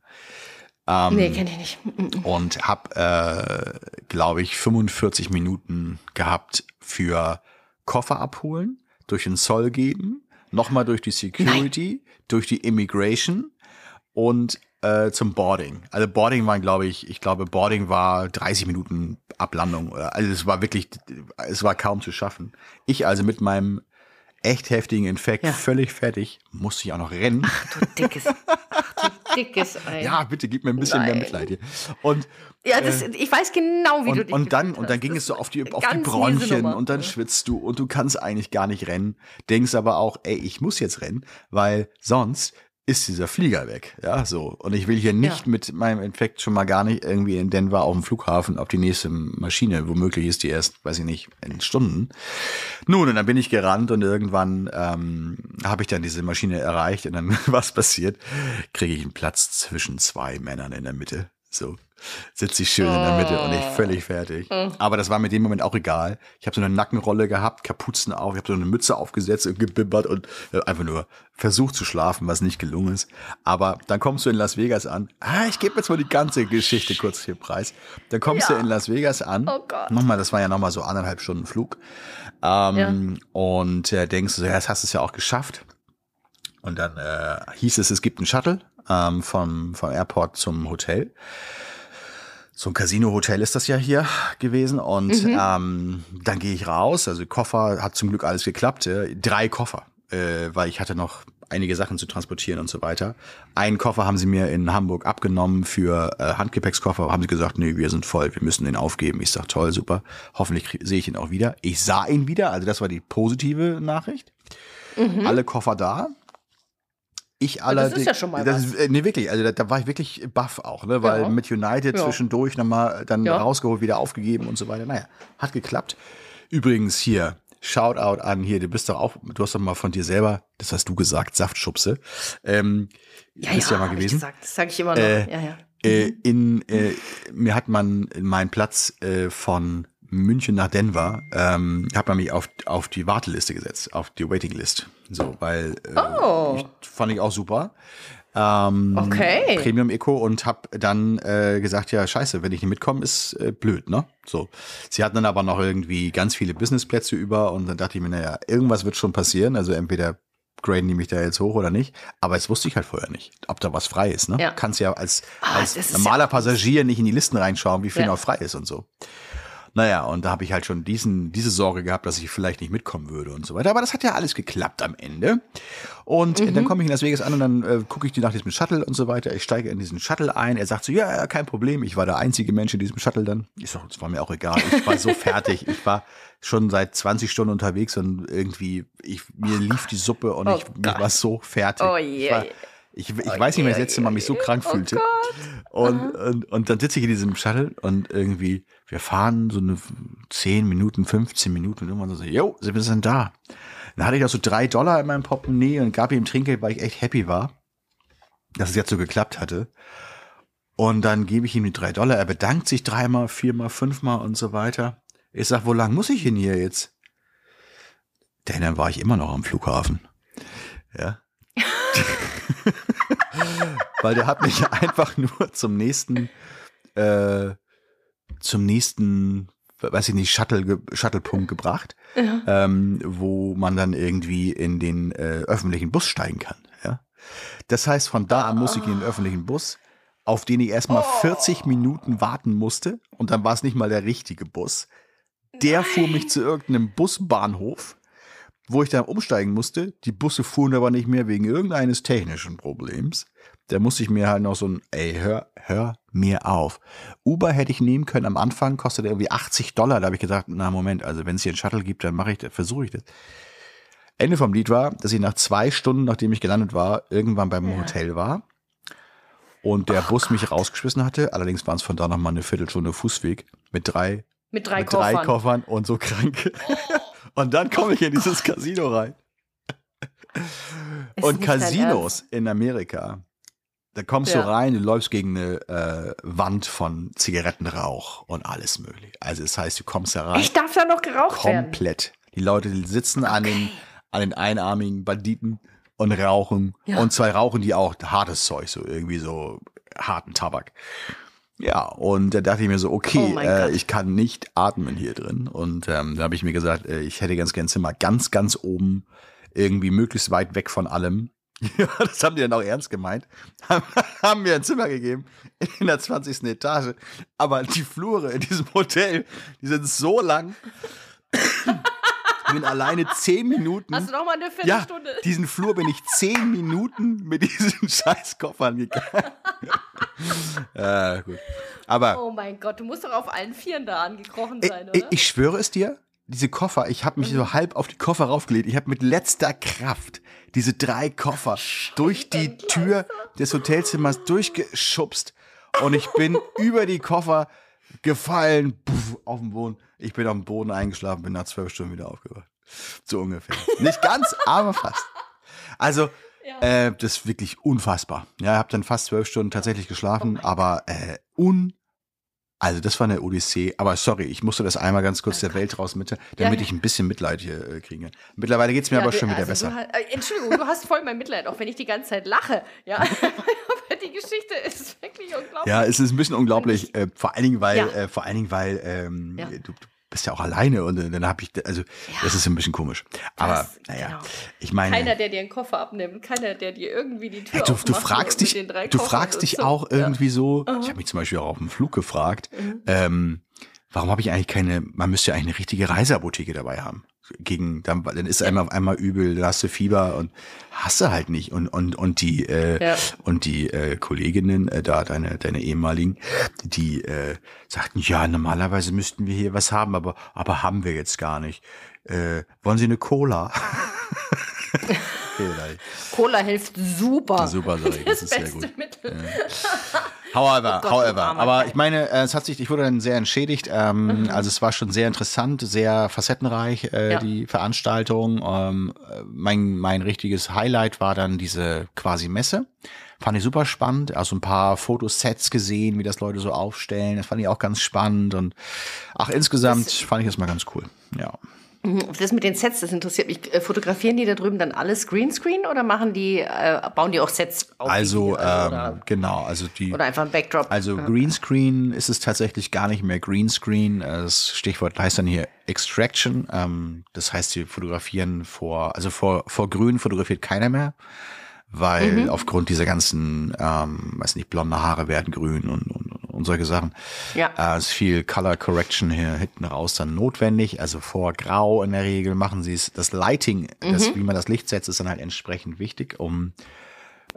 Ähm, nee, kenne ich nicht. Mm, Und habe, äh, glaube ich, 45 Minuten gehabt für Koffer abholen, durch den Zoll geben, nochmal durch die Security, durch die Immigration und äh, zum Boarding. Also Boarding waren, glaube ich, ich glaube, Boarding war 30 Minuten Ablandung. Oder- Also es war wirklich, es war kaum zu schaffen. Ich also mit meinem echt heftigen Infekt, Ja. völlig fertig, musste ich auch noch rennen. Du dickes. Ach, du dickes Ei. Ja, bitte gib mir ein bisschen mehr Nein. Mitleid hier. Und Ja, das, ich weiß genau, wie du und, dich und dann und dann ging es so auf die auf die Bronchien und dann schwitzt du und du kannst eigentlich gar nicht rennen, denkst aber auch, ey, ich muss jetzt rennen, weil sonst ist dieser Flieger weg, ja, so und ich will hier nicht Ja. mit meinem Infekt schon mal gar nicht irgendwie in Denver auf dem Flughafen auf die nächste Maschine, womöglich ist die erst, weiß ich nicht, in Stunden. Nun, und dann bin ich gerannt und irgendwann ähm, habe ich dann diese Maschine erreicht und dann was passiert, kriege ich einen Platz zwischen zwei Männern in der Mitte, so sitze ich schön in der Mitte und ich völlig fertig. Aber das war mir in dem Moment auch egal. Ich habe so eine Nackenrolle gehabt, Kapuzen auf, ich habe so eine Mütze aufgesetzt und gebibbert und äh, einfach nur versucht zu schlafen, was nicht gelungen ist. Aber dann kommst du in Las Vegas an. Ah, ich gebe jetzt mal die ganze Geschichte kurz hier preis. Dann kommst Ja. du in Las Vegas an. Oh Gott. Nochmal, das war ja nochmal so anderthalb Stunden Flug. Ähm, Und äh, denkst du, so, ja, das hast du es ja auch geschafft. Und dann äh, hieß es, es gibt einen Shuttle ähm, vom, vom Airport zum Hotel. So ein Casino-Hotel ist das ja hier gewesen. Und ähm, dann gehe ich raus. Also Koffer hat zum Glück alles geklappt. Äh, drei Koffer, äh, weil ich hatte noch einige Sachen zu transportieren und so weiter. Einen Koffer haben sie mir in Hamburg abgenommen für äh, Handgepäckskoffer. Haben sie gesagt, nee, wir sind voll, wir müssen den aufgeben. Ich sag, toll, super. Hoffentlich sehe ich ihn auch wieder. Ich sah ihn wieder, also das war die positive Nachricht. Alle Koffer da. Ich das allerdings. ist ja schon mal das was. ist, äh, nee, wirklich. Also da, da war ich wirklich baff auch, ne? Weil Ja. mit United Ja. zwischendurch nochmal dann Ja. rausgeholt, wieder aufgegeben und so weiter. Naja, hat geklappt. Übrigens hier, Shoutout an hier, du bist doch auch, du hast doch mal von dir selber, das hast du gesagt, Saftschubse. Ähm, Ja, bist ja, mal hab ich gewesen. Gesagt. Das sage ich immer noch. Äh, ja, ja. Äh, in, äh, mir hat man meinen Platz äh, von München nach Denver, ähm, hat man mich auf, auf die Warteliste gesetzt, auf die Waiting List. So, weil äh, Oh. ich, fand ich auch super. Ähm, Okay. Premium Eco und hab dann äh, gesagt, ja, scheiße, wenn ich nicht mitkomme, ist äh, blöd, ne? So. Sie hatten dann aber noch irgendwie ganz viele Businessplätze über und dann dachte ich mir, naja, irgendwas wird schon passieren. Also entweder graden die mich da jetzt hoch oder nicht. Aber das wusste ich halt vorher nicht, ob da was frei ist, ne? Ja. Kannst ja als, Ah, als normaler ja- Passagier nicht in die Listen reinschauen, wie viel Ja. noch frei ist und so. Naja, und da habe ich halt schon diesen, diese Sorge gehabt, dass ich vielleicht nicht mitkommen würde und so weiter. Aber das hat ja alles geklappt am Ende. Und Mhm. dann komme ich in Las Vegas an und dann äh, gucke ich die nach diesem Shuttle und so weiter. Ich steige in diesen Shuttle ein. Er sagt so, ja, ja, kein Problem. Ich war der einzige Mensch in diesem Shuttle dann. Ich sag, das war mir auch egal. Ich war so fertig. Ich war schon seit 20 Stunden unterwegs und irgendwie, ich, mir lief die Suppe und Oh ich mir war so fertig. Oh ich ich, ich weiß nicht mehr, das letzte Mal mich so krank Oh fühlte. Und, und, und dann sitze ich in diesem Shuttle und irgendwie, wir fahren so eine 10 Minuten, 15 Minuten und irgendwann so, jo, sind wir sind da. Dann hatte ich auch so drei Dollar in meinem Portemonnaie und gab ihm Trinkgeld, weil ich echt happy war, dass es jetzt so geklappt hatte. Und dann gebe ich ihm die drei Dollar. Er bedankt sich dreimal, viermal, fünfmal und so weiter. Ich sag, wo lang muss ich hin hier jetzt? Denn dann war ich immer noch am Flughafen. Ja. Weil der hat mich einfach nur zum nächsten, äh, zum nächsten, weiß ich nicht, Shuttle, Shuttlepunkt gebracht, ähm, wo man dann irgendwie in den äh, öffentlichen Bus steigen kann. Ja? Das heißt, von da an muss ich in den öffentlichen Bus, auf den ich erstmal 40 Minuten warten musste und dann war es nicht mal der richtige Bus. Der fuhr mich zu irgendeinem Busbahnhof, wo ich dann umsteigen musste. Die Busse fuhren aber nicht mehr wegen irgendeines technischen Problems. Da musste ich mir halt noch so ein, ey, hör, hör mir auf. Uber hätte ich nehmen können am Anfang, kostete irgendwie 80 Dollar. Da habe ich gesagt, na Moment, also wenn es hier einen Shuttle gibt, dann mache ich, das, versuche ich das. Ende vom Lied war, dass ich nach zwei Stunden, nachdem ich gelandet war, irgendwann beim Hotel war und der Bus mich rausgeschmissen hatte. Allerdings waren es von da noch mal eine Viertelstunde Fußweg mit drei, Mit drei mit Koffern. drei Koffern und so krank. Und dann komme ich in dieses Casino rein. Ist Und dein Casinos in Amerika, da kommst Ja. du rein, du läufst gegen eine äh, Wand von Zigarettenrauch und alles mögliche. Also das heißt, du kommst da rein Ich darf da noch geraucht werden. komplett. Die Leute sitzen an, den, an den einarmigen Banditen und rauchen. Ja. Und zwei rauchen die auch hartes Zeug, so irgendwie so harten Tabak. Ja, und da dachte ich mir so, Oh okay, mein äh, ich kann nicht atmen hier drin. Und ähm, da habe ich mir gesagt, äh, ich hätte ganz gern ein Zimmer ganz, ganz oben, irgendwie möglichst weit weg von allem. Ja, das haben die dann auch ernst gemeint. haben mir ein Zimmer gegeben in der 20. Etage. Aber die Flure in diesem Hotel, die sind so lang. Ich bin alleine zehn Minuten. Hast du noch mal eine ja, Viertelstunde? diesen Flur bin ich zehn Minuten mit diesen Scheißkoffern gegangen. äh, gut. Aber oh mein Gott, du musst doch auf allen Vieren da angekrochen sein, ich, oder? ich schwöre es dir, diese Koffer, ich habe mich so halb auf die Koffer raufgelegt. Ich habe mit letzter Kraft diese drei Koffer durch die Tür des Hotelzimmers durchgeschubst und ich bin über die Koffer gefallen, puff, auf den Boden. Ich bin am Boden eingeschlafen, bin nach zwölf Stunden wieder aufgewacht. So ungefähr. Nicht ganz, aber fast. Also, Ja. äh, das ist wirklich unfassbar. Ja, ich habe dann fast zwölf Stunden tatsächlich geschlafen, aber äh, un also das war eine Odyssee, aber sorry, ich musste das einmal ganz kurz der Welt raus mit, damit ja. ich ein bisschen Mitleid hier äh, kriege. Mittlerweile geht's mir aber du- schon wieder also besser. Du hast, äh, Entschuldigung, du hast voll mein Mitleid, auch wenn ich die ganze Zeit lache. Ja, aber die Geschichte ist wirklich unglaublich. Ja, es ist ein bisschen unglaublich, äh, vor allen Dingen, weil, Ja. äh, vor allen Dingen, weil ähm, Ja. du, du bist ja auch alleine und dann habe ich, also das ist ein bisschen komisch. Aber Das- naja, genau. ich meine, Keiner, der dir einen Koffer abnimmt, keiner, der dir irgendwie die Tür Ja, du, du fragst mit dich, den drei du fragst dich so. auch Ja. irgendwie so. Ich habe mich zum Beispiel auch auf dem Flug gefragt, Mhm. ähm, warum habe ich eigentlich keine? Man müsste ja eigentlich eine richtige Reiseapotheke dabei haben. Gegen dann, dann ist einmal einmal übel, dann hast du Fieber und hast du halt nicht und und und die äh, Ja. und die äh, Kolleginnen äh, da deine deine ehemaligen, die äh, sagten ja normalerweise müssten wir hier was haben, aber aber haben wir jetzt gar nicht. Äh, wollen Sie eine Cola? Cola hilft super. Super, sag ich, das ist sehr beste gut. Mittel. However, Oh Gott, however. Aber ich meine, äh, es hat sich, ich wurde dann sehr entschädigt. Ähm, Also es war schon sehr interessant, sehr facettenreich, äh, Ja. die Veranstaltung. Ähm, äh, mein, mein richtiges Highlight war dann diese quasi Messe. Fand ich super spannend. Also ein paar Fotosets gesehen, wie das Leute so aufstellen. Das fand ich auch ganz spannend. Und ach, insgesamt fand ich das mal ganz cool. Ja. Das mit den Sets, das interessiert mich. Äh, Fotografieren die da drüben dann alles Greenscreen oder machen die, äh, bauen die auch Sets auf? Also, ähm, oder, genau, also die. oder einfach ein Backdrop? Also Greenscreen ist es tatsächlich gar nicht mehr Greenscreen. Das Stichwort heißt dann hier Extraction. Ähm, das heißt, sie fotografieren vor, also vor, vor Grün fotografiert keiner mehr, weil aufgrund dieser ganzen, ähm, weiß nicht, blonde Haare werden grün und, und, und solche Sachen. Ja. Äh, ist viel Color Correction hier hinten raus dann notwendig. Also vor Grau in der Regel machen sie es. Das Lighting, das, wie man das Licht setzt, ist dann halt entsprechend wichtig, um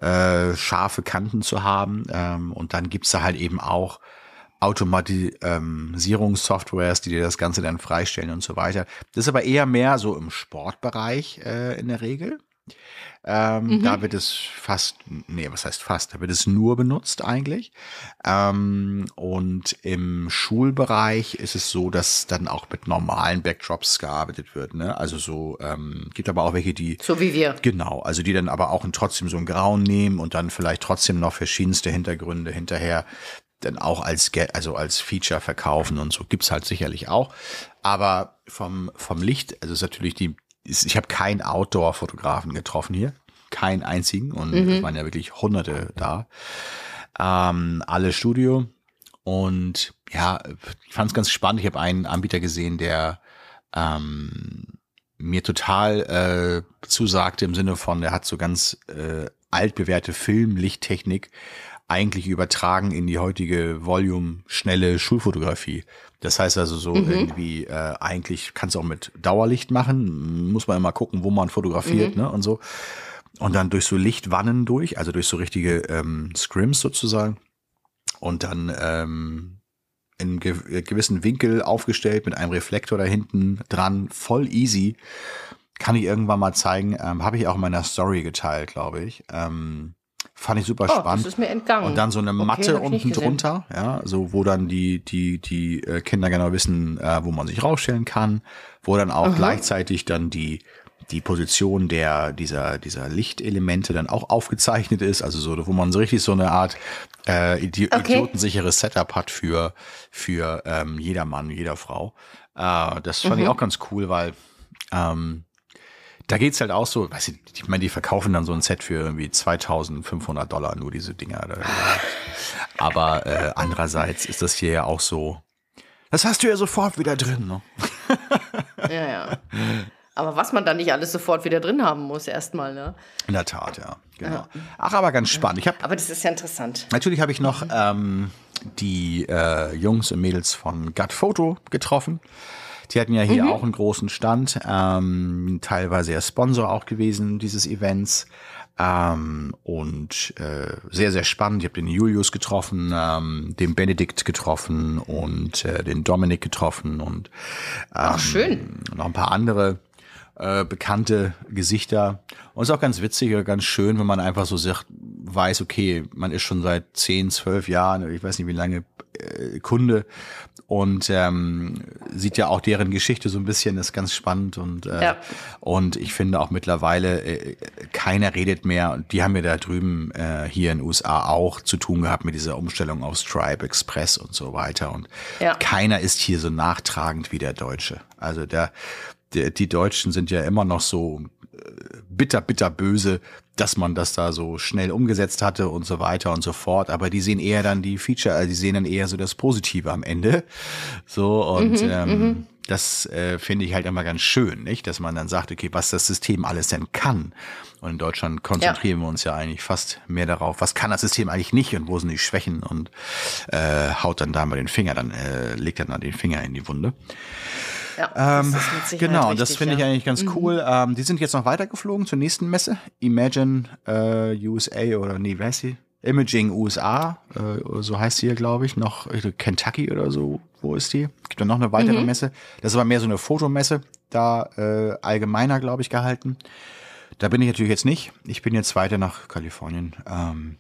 äh, scharfe Kanten zu haben. Ähm, und dann gibt's da halt eben auch Automatisierungssoftwares, die dir das Ganze dann freistellen und so weiter. Das ist aber eher mehr so im Sportbereich äh, in der Regel. Ähm, Da wird es fast, nee, was heißt fast, da wird es nur benutzt eigentlich. Ähm, und im Schulbereich ist es so, dass dann auch mit normalen Backdrops gearbeitet wird. Ne? Also so, ähm, gibt aber auch welche, die so wie wir. Genau, also die dann aber auch trotzdem so ein Grauen nehmen und dann vielleicht trotzdem noch verschiedenste Hintergründe hinterher dann auch als also als Feature verkaufen und so gibt's halt sicherlich auch. Aber vom vom Licht, also ist natürlich die, ich habe keinen Outdoor-Fotografen getroffen hier, keinen einzigen. Und es waren ja wirklich Hunderte da. Ähm, alle Studio. Und ja, ich fand es ganz spannend. Ich habe einen Anbieter gesehen, der ähm, mir total äh, zusagte im Sinne von, der hat so ganz äh, altbewährte Filmlichttechnik eigentlich übertragen in die heutige Volume schnelle Schulfotografie. Das heißt also so irgendwie äh, eigentlich kannst du auch mit Dauerlicht machen, muss man immer gucken, wo man fotografiert, ne und so. Und dann durch so Lichtwannen durch, also durch so richtige ähm, Scrims sozusagen und dann ähm, in ge gewissen Winkel aufgestellt mit einem Reflektor da hinten dran, voll easy. Kann ich irgendwann mal zeigen. Ähm, Habe ich auch in meiner Story geteilt, glaube ich. Ähm, fand ich super Oh, spannend. das ist mir entgangen. Und dann so eine Okay, Matte nicht unten drunter, ja, so wo dann die die die äh, Kinder genau wissen, äh, wo man sich rausstellen kann, wo dann auch gleichzeitig dann die die Position der dieser dieser Lichtelemente dann auch aufgezeichnet ist, also so wo man so richtig so eine Art äh, idi Okay. idiotensicheres Setup hat für für ähm, jeder Mann, jeder Frau. Äh, das fand ich auch ganz cool, weil ähm, da geht's halt auch so, weiß ich, ich meine, die verkaufen dann so ein Set für irgendwie 2500 Dollar, nur diese Dinger. Aber äh, andererseits ist das hier ja auch so, das hast du ja sofort wieder drin. Ne? Ja, ja. Aber was man dann nicht alles sofort wieder drin haben muss, erstmal, ne? In der Tat, ja. Genau. Ach, aber ganz spannend. Ich habe Aber das ist ja interessant. Natürlich habe ich noch ähm, die äh, Jungs und Mädels von Gut Photo getroffen. Die hatten ja hier auch einen großen Stand, ähm, teilweise ja Sponsor auch gewesen dieses Events. Ähm, und äh, sehr, sehr spannend. Ich habe den Julius getroffen, ähm, den Benedikt getroffen und äh, den Dominik getroffen und Ach, schön. noch ein paar andere äh, bekannte Gesichter. Und es ist auch ganz witzig oder ganz schön, wenn man einfach so sagt, weiß, okay, man ist schon seit 10, 12 Jahren, ich weiß nicht wie lange, äh, Kunde und ähm, sieht ja auch deren Geschichte so ein bisschen, ist ganz spannend und äh, Ja. und ich finde auch mittlerweile äh, keiner redet mehr und die haben ja da drüben äh, hier in den USA auch zu tun gehabt mit dieser Umstellung auf Stripe Express und so weiter und Ja. keiner ist hier so nachtragend wie der Deutsche. Also der, der die Deutschen sind ja immer noch so bitter, bitter böse, dass man das da so schnell umgesetzt hatte und so weiter und so fort. Aber die sehen eher dann die Feature, also die sehen dann eher so das Positive am Ende. So und ähm, das äh, finde ich halt immer ganz schön, nicht, dass man dann sagt, okay, was das System alles denn kann. Und in Deutschland konzentrieren wir uns ja eigentlich fast mehr darauf, was kann das System eigentlich nicht und wo sind die Schwächen und äh, haut dann da mal den Finger, dann äh, legt dann da den Finger in die Wunde. Ja, Ähm, das genau, und das richtig, finde ich ja. eigentlich ganz cool. Ähm, die sind jetzt noch weitergeflogen zur nächsten Messe. Imagine äh, USA oder nee, heißt sie? Imaging USA, äh, so heißt sie hier, glaube ich. Noch äh, Kentucky oder so. Wo ist die? Gibt dann noch eine weitere Mhm. Messe. Das ist aber mehr so eine Fotomesse, da äh, allgemeiner, glaube ich, gehalten. Da bin ich natürlich jetzt nicht. Ich bin jetzt weiter nach Kalifornien. Ähm,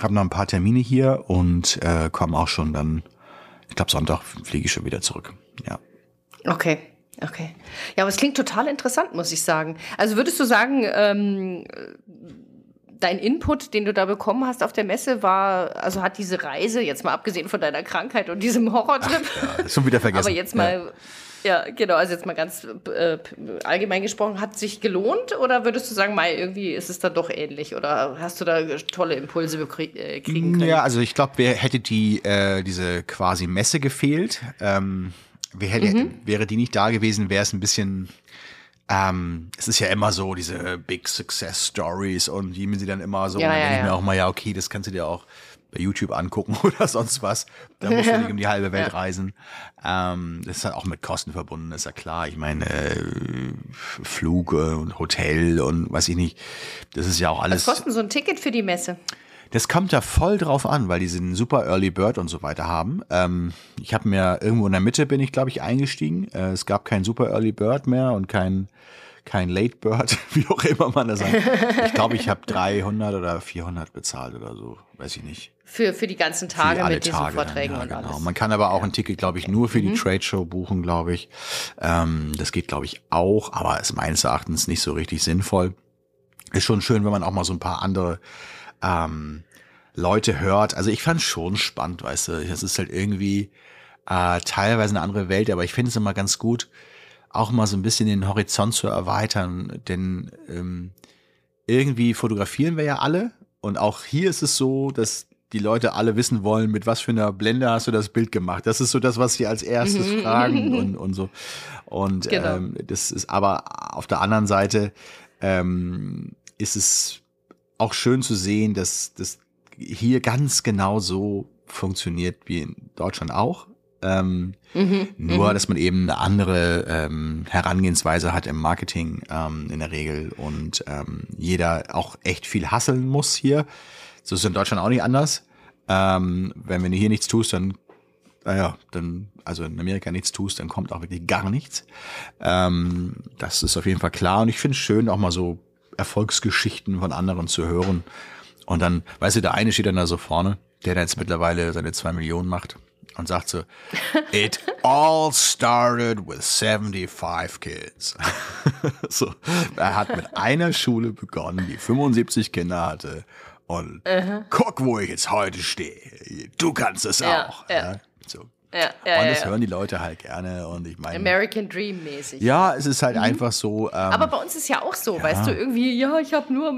habe noch ein paar Termine hier und äh, komme auch schon dann, ich glaube Sonntag fliege ich schon wieder zurück. Ja. Okay, okay. Ja, aber es klingt total interessant, muss ich sagen. Also würdest du sagen, ähm, dein Input, den du da bekommen hast auf der Messe, war, also hat diese Reise, jetzt mal abgesehen von deiner Krankheit und diesem Horrortrip, Ist schon wieder vergessen. aber jetzt mal, ja. genau, also jetzt mal ganz äh, allgemein gesprochen, hat sich gelohnt oder würdest du sagen, mal irgendwie ist es dann doch ähnlich oder hast du da tolle Impulse äh, kriegen können? Ja, also ich glaube, wer hätte die äh, diese quasi Messe gefehlt, ähm, hätte, Mhm. wäre die nicht da gewesen, wäre es ein bisschen ähm, es ist ja immer so, diese Big Success Stories und die sie dann immer so, Ja, und dann ja, denke ich mir ja. auch mal, ja, okay, das kannst du dir auch bei YouTube angucken oder sonst was. Da musst du nicht um die halbe Welt Ja. reisen. Ähm, das ist halt auch mit Kosten verbunden, ist ja klar. Ich meine, äh, Flug und Hotel und weiß ich nicht. Das ist ja auch alles. Was kostet so ein Ticket für die Messe? Das kommt da voll drauf an, weil die sind super Early Bird und so weiter haben. Ähm, ich habe mir irgendwo in der Mitte bin ich, glaube ich, eingestiegen. Äh, es gab kein super Early Bird mehr und kein kein Late Bird, wie auch immer man das sagt. Ich glaube, ich habe 300 oder 400 bezahlt oder so, weiß ich nicht. Für, für die ganzen Tage alle mit diesen Tage dann, Vorträgen ja, und genau. alles. Man kann aber auch ein Ticket, glaube ich, nur für die Trade Show buchen, glaube ich. Ähm, das geht, glaube ich, auch, aber ist meines Erachtens nicht so richtig sinnvoll. Ist schon schön, wenn man auch mal so ein paar andere ähm, Leute hört. Also ich fand schon spannend, weißt du. Es ist halt irgendwie äh, teilweise eine andere Welt, aber ich finde es immer ganz gut, auch mal so ein bisschen den Horizont zu erweitern, denn ähm, irgendwie fotografieren wir ja alle. Und auch hier ist es so, dass die Leute alle wissen wollen, mit was für einer Blende hast du das Bild gemacht. Das ist so das, was sie als erstes fragen und, und so. Und Genau. ähm, das ist aber auf der anderen Seite ähm, ist es auch schön zu sehen, dass das hier ganz genau so funktioniert wie in Deutschland auch. Ähm, nur, dass man eben eine andere ähm, Herangehensweise hat im Marketing ähm, in der Regel und ähm, jeder auch echt viel hasseln muss hier. So ist es in Deutschland auch nicht anders. Ähm, wenn, wenn du hier nichts tust, dann, naja, dann, also in Amerika nichts tust, dann kommt auch wirklich gar nichts. Ähm, das ist auf jeden Fall klar und ich finde es schön, auch mal so Erfolgsgeschichten von anderen zu hören. Und dann, weißt du, der eine steht dann da so vorne, der da jetzt mittlerweile seine zwei Millionen macht und sagt so, it all started with 75 kids. so, er hat mit einer Schule begonnen, die 75 Kinder hatte. Und guck, wo ich jetzt heute stehe. Du kannst es Ja, auch. ja. So. Ja, ja, und das ja. hören die Leute halt gerne. Und ich meine, American Dream mäßig. ja, es ist halt einfach so. Ähm, Aber bei uns ist ja auch so, weißt du, irgendwie, ja, ich habe nur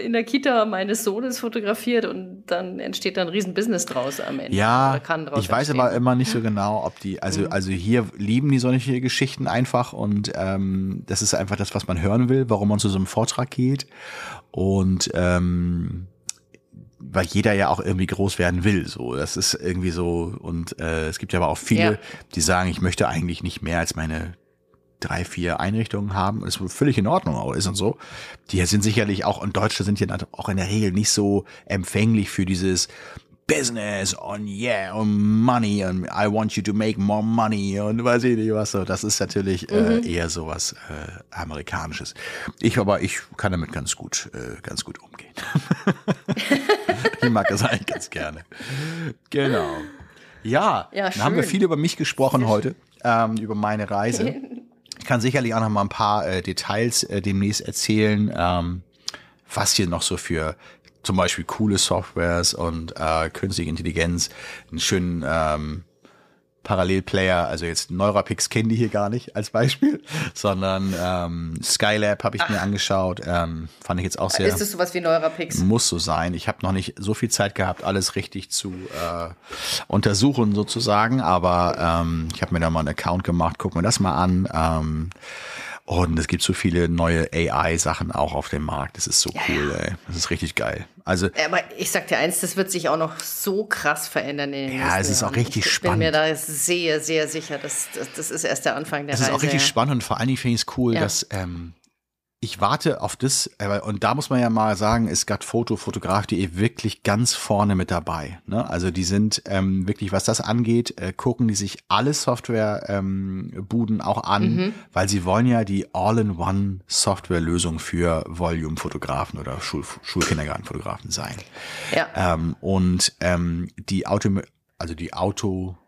in der Kita meines Sohnes fotografiert und dann entsteht da ein riesen Business draus am Ende. Ja, Oder kann draus ich weiß entstehen. aber immer nicht so genau, ob die, also, also hier lieben die solche Geschichten einfach und ähm, das ist einfach das, was man hören will, warum man zu so einem Vortrag geht. Und ähm, weil jeder ja auch irgendwie groß werden will, so. Das ist irgendwie so, und äh, es gibt ja aber auch viele, Ja. die sagen, ich möchte eigentlich nicht mehr als meine drei, vier Einrichtungen haben, was völlig in Ordnung auch ist und so. Die sind sicherlich auch, und Deutsche sind ja auch in der Regel nicht so empfänglich für dieses Business und yeah und Money und I want you to make more money und weiß ich nicht was so. Das ist natürlich äh, eher sowas äh, amerikanisches. Ich aber ich kann damit ganz gut äh, ganz gut umgehen. ich mag das eigentlich ganz gerne. Genau. Ja, Ja, dann haben wir viel über mich gesprochen heute, ähm, über meine Reise. Ich kann sicherlich auch noch mal ein paar äh, Details äh, demnächst erzählen, ähm, was hier noch so für zum Beispiel coole Softwares und äh, künstliche Intelligenz, einen schönen ähm, Parallelplayer, also jetzt Neurapix kennen die hier gar nicht als Beispiel, sondern ähm, Skylab habe ich mir angeschaut, ähm, fand ich jetzt auch sehr Ist es sowas wie Neurapix? muss so sein. Ich habe noch nicht so viel Zeit gehabt, alles richtig zu äh, untersuchen sozusagen, aber ähm, ich habe mir da mal einen Account gemacht, guck mir das mal an. Ähm, und es gibt so viele neue AI-Sachen auch auf dem Markt. Das ist so cool, ey. Das ist richtig geil. Also Aber ich sag dir eins, das wird sich auch noch so krass verändern in den Ja, es ist auch richtig ich spannend. bin mir da sehr, sehr sicher, dass das, das ist erst der Anfang der Es ist Reise. auch richtig spannend und vor allen Dingen finde ich es cool, Ja. dass ähm, ich warte auf das, und da muss man ja mal sagen, ist Gut Photo, Fotograf.de wirklich ganz vorne mit dabei. Ne? Also die sind ähm, wirklich, was das angeht, äh, gucken die sich alle Softwarebuden ähm, auch an, Mhm. weil sie wollen ja die All-in-One Softwarelösung für Volume-Fotografen oder Schul Schulkindergartenfotografen sein. Ja. Ähm, und ähm, die Auto, also die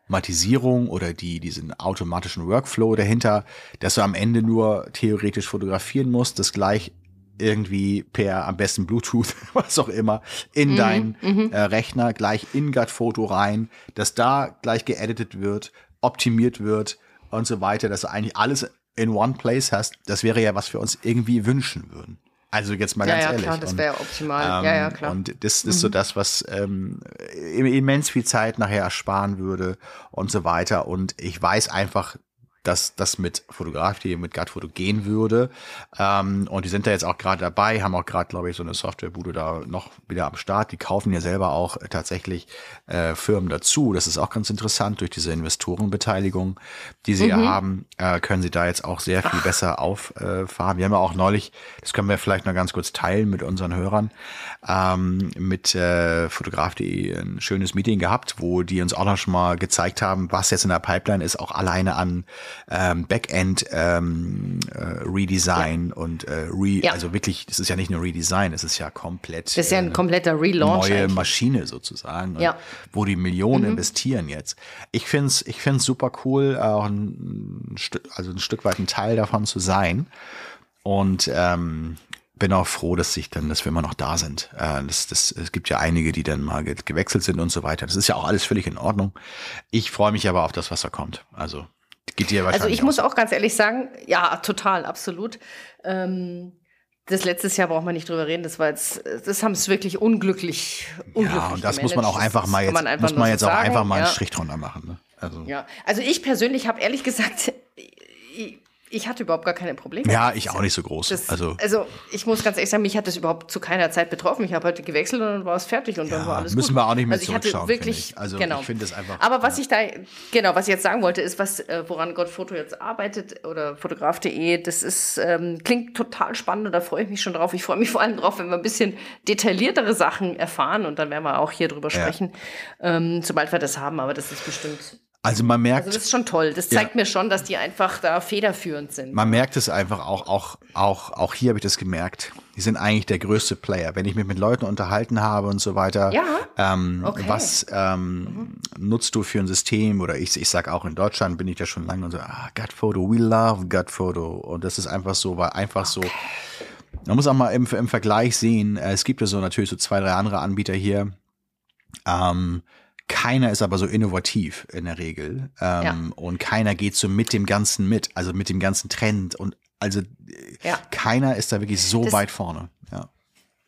Automatisierung oder die diesen automatischen Workflow dahinter, dass du am Ende nur theoretisch fotografieren musst, das gleich irgendwie per am besten Bluetooth, was auch immer, in dein äh, Rechner gleich in Gut-Foto rein, dass da gleich geeditet wird, optimiert wird und so weiter, dass du eigentlich alles in one place hast. Das wäre ja, was wir uns irgendwie wünschen würden. Also jetzt mal Ja, ganz ja, ehrlich. klar, das wäre optimal. ähm, ja, ja, klar. Mhm. Und das ist so das, was ähm, immens viel Zeit nachher ersparen würde und so weiter. Und ich weiß einfach, dass das mit Fotografie, mit Gutfoto gehen würde. Ähm, und die sind da jetzt auch gerade dabei, haben auch gerade, glaube ich, so eine Softwarebude da noch wieder am Start. Die kaufen ja selber auch äh, tatsächlich äh, Firmen dazu. Das ist auch ganz interessant. Durch diese Investorenbeteiligung, die sie ja haben, äh, können sie da jetzt auch sehr viel besser auffahren. Wir haben ja auch neulich, das können wir vielleicht noch ganz kurz teilen mit unseren Hörern, ähm, mit äh, Fotograf.de ein schönes Meeting gehabt, wo die uns auch noch schon mal gezeigt haben, was jetzt in der Pipeline ist, auch alleine an ähm, Backend ähm, äh, Redesign und äh, Re, Ja. also wirklich, das ist ja nicht nur Redesign, es ist ja komplett das ist ja äh, ein kompletter Relaunch. neue eigentlich. Maschine sozusagen, und Ja. wo die Millionen investieren jetzt. Ich find's, ich find's super cool, auch ein, Stück, also ein Stück weit ein Teil davon zu sein. Und ähm, bin auch froh, dass sich dann, dass wir immer noch da sind. Äh, das, das, es gibt ja einige, die dann mal ge gewechselt sind und so weiter. Das ist ja auch alles völlig in Ordnung. Ich freue mich aber auf das, was da kommt. Also geht dir wahrscheinlich Also ich auch muss so. auch ganz ehrlich sagen, ja, total, absolut. Ähm, das letztes Jahr braucht man nicht drüber reden. Das war jetzt, das haben es wirklich unglücklich, unglücklich Ja, und das gemanagt. muss man auch einfach mal jetzt, man einfach muss man so jetzt auch sagen, einfach mal einen ja. Strich drunter machen. Ne? Also, ja. Ja, also ich persönlich habe ehrlich gesagt, ich, ich hatte überhaupt gar keine Probleme. ich auch nicht so groß. Das, also, also, ich muss ganz ehrlich sagen, mich hat das überhaupt zu keiner Zeit betroffen. Ich habe heute gewechselt und dann war es fertig und dann Ja, war alles müssen gut. wir auch nicht mehr also ich hatte wirklich, ich. Also genau. ich finde es einfach- Aber was ich da, genau, was ich jetzt sagen wollte, ist, was, äh, woran Gottfoto jetzt arbeitet oder fotograf.de, das ist, ähm, klingt total spannend und da freue ich mich schon drauf. Ich freue mich vor allem drauf, wenn wir ein bisschen detailliertere Sachen erfahren und dann werden wir auch hier drüber Ja. sprechen, ähm, sobald wir das haben, aber das ist bestimmt, also man merkt, also das ist schon toll. Das zeigt mir schon, dass die einfach da federführend sind. man merkt es einfach auch, auch, auch, auch hier habe ich das gemerkt. Die sind eigentlich der größte Player. Wenn ich mich mit Leuten unterhalten habe und so weiter, Ja? ähm, Okay. Mhm. was ähm, nutzt du für ein System? Oder ich, ich sag auch in Deutschland bin ich da schon lange und so, ah, Gut Photo, we love Gut Photo. Und das ist einfach so, weil einfach so. Man muss auch mal im, im Vergleich sehen, äh, es gibt ja so natürlich so zwei, drei andere Anbieter hier. Ähm, keiner ist aber so innovativ in der Regel. Ähm, Ja. Und keiner geht so mit dem Ganzen mit, also mit dem ganzen Trend. Und also Ja. keiner ist da wirklich so Das- weit vorne.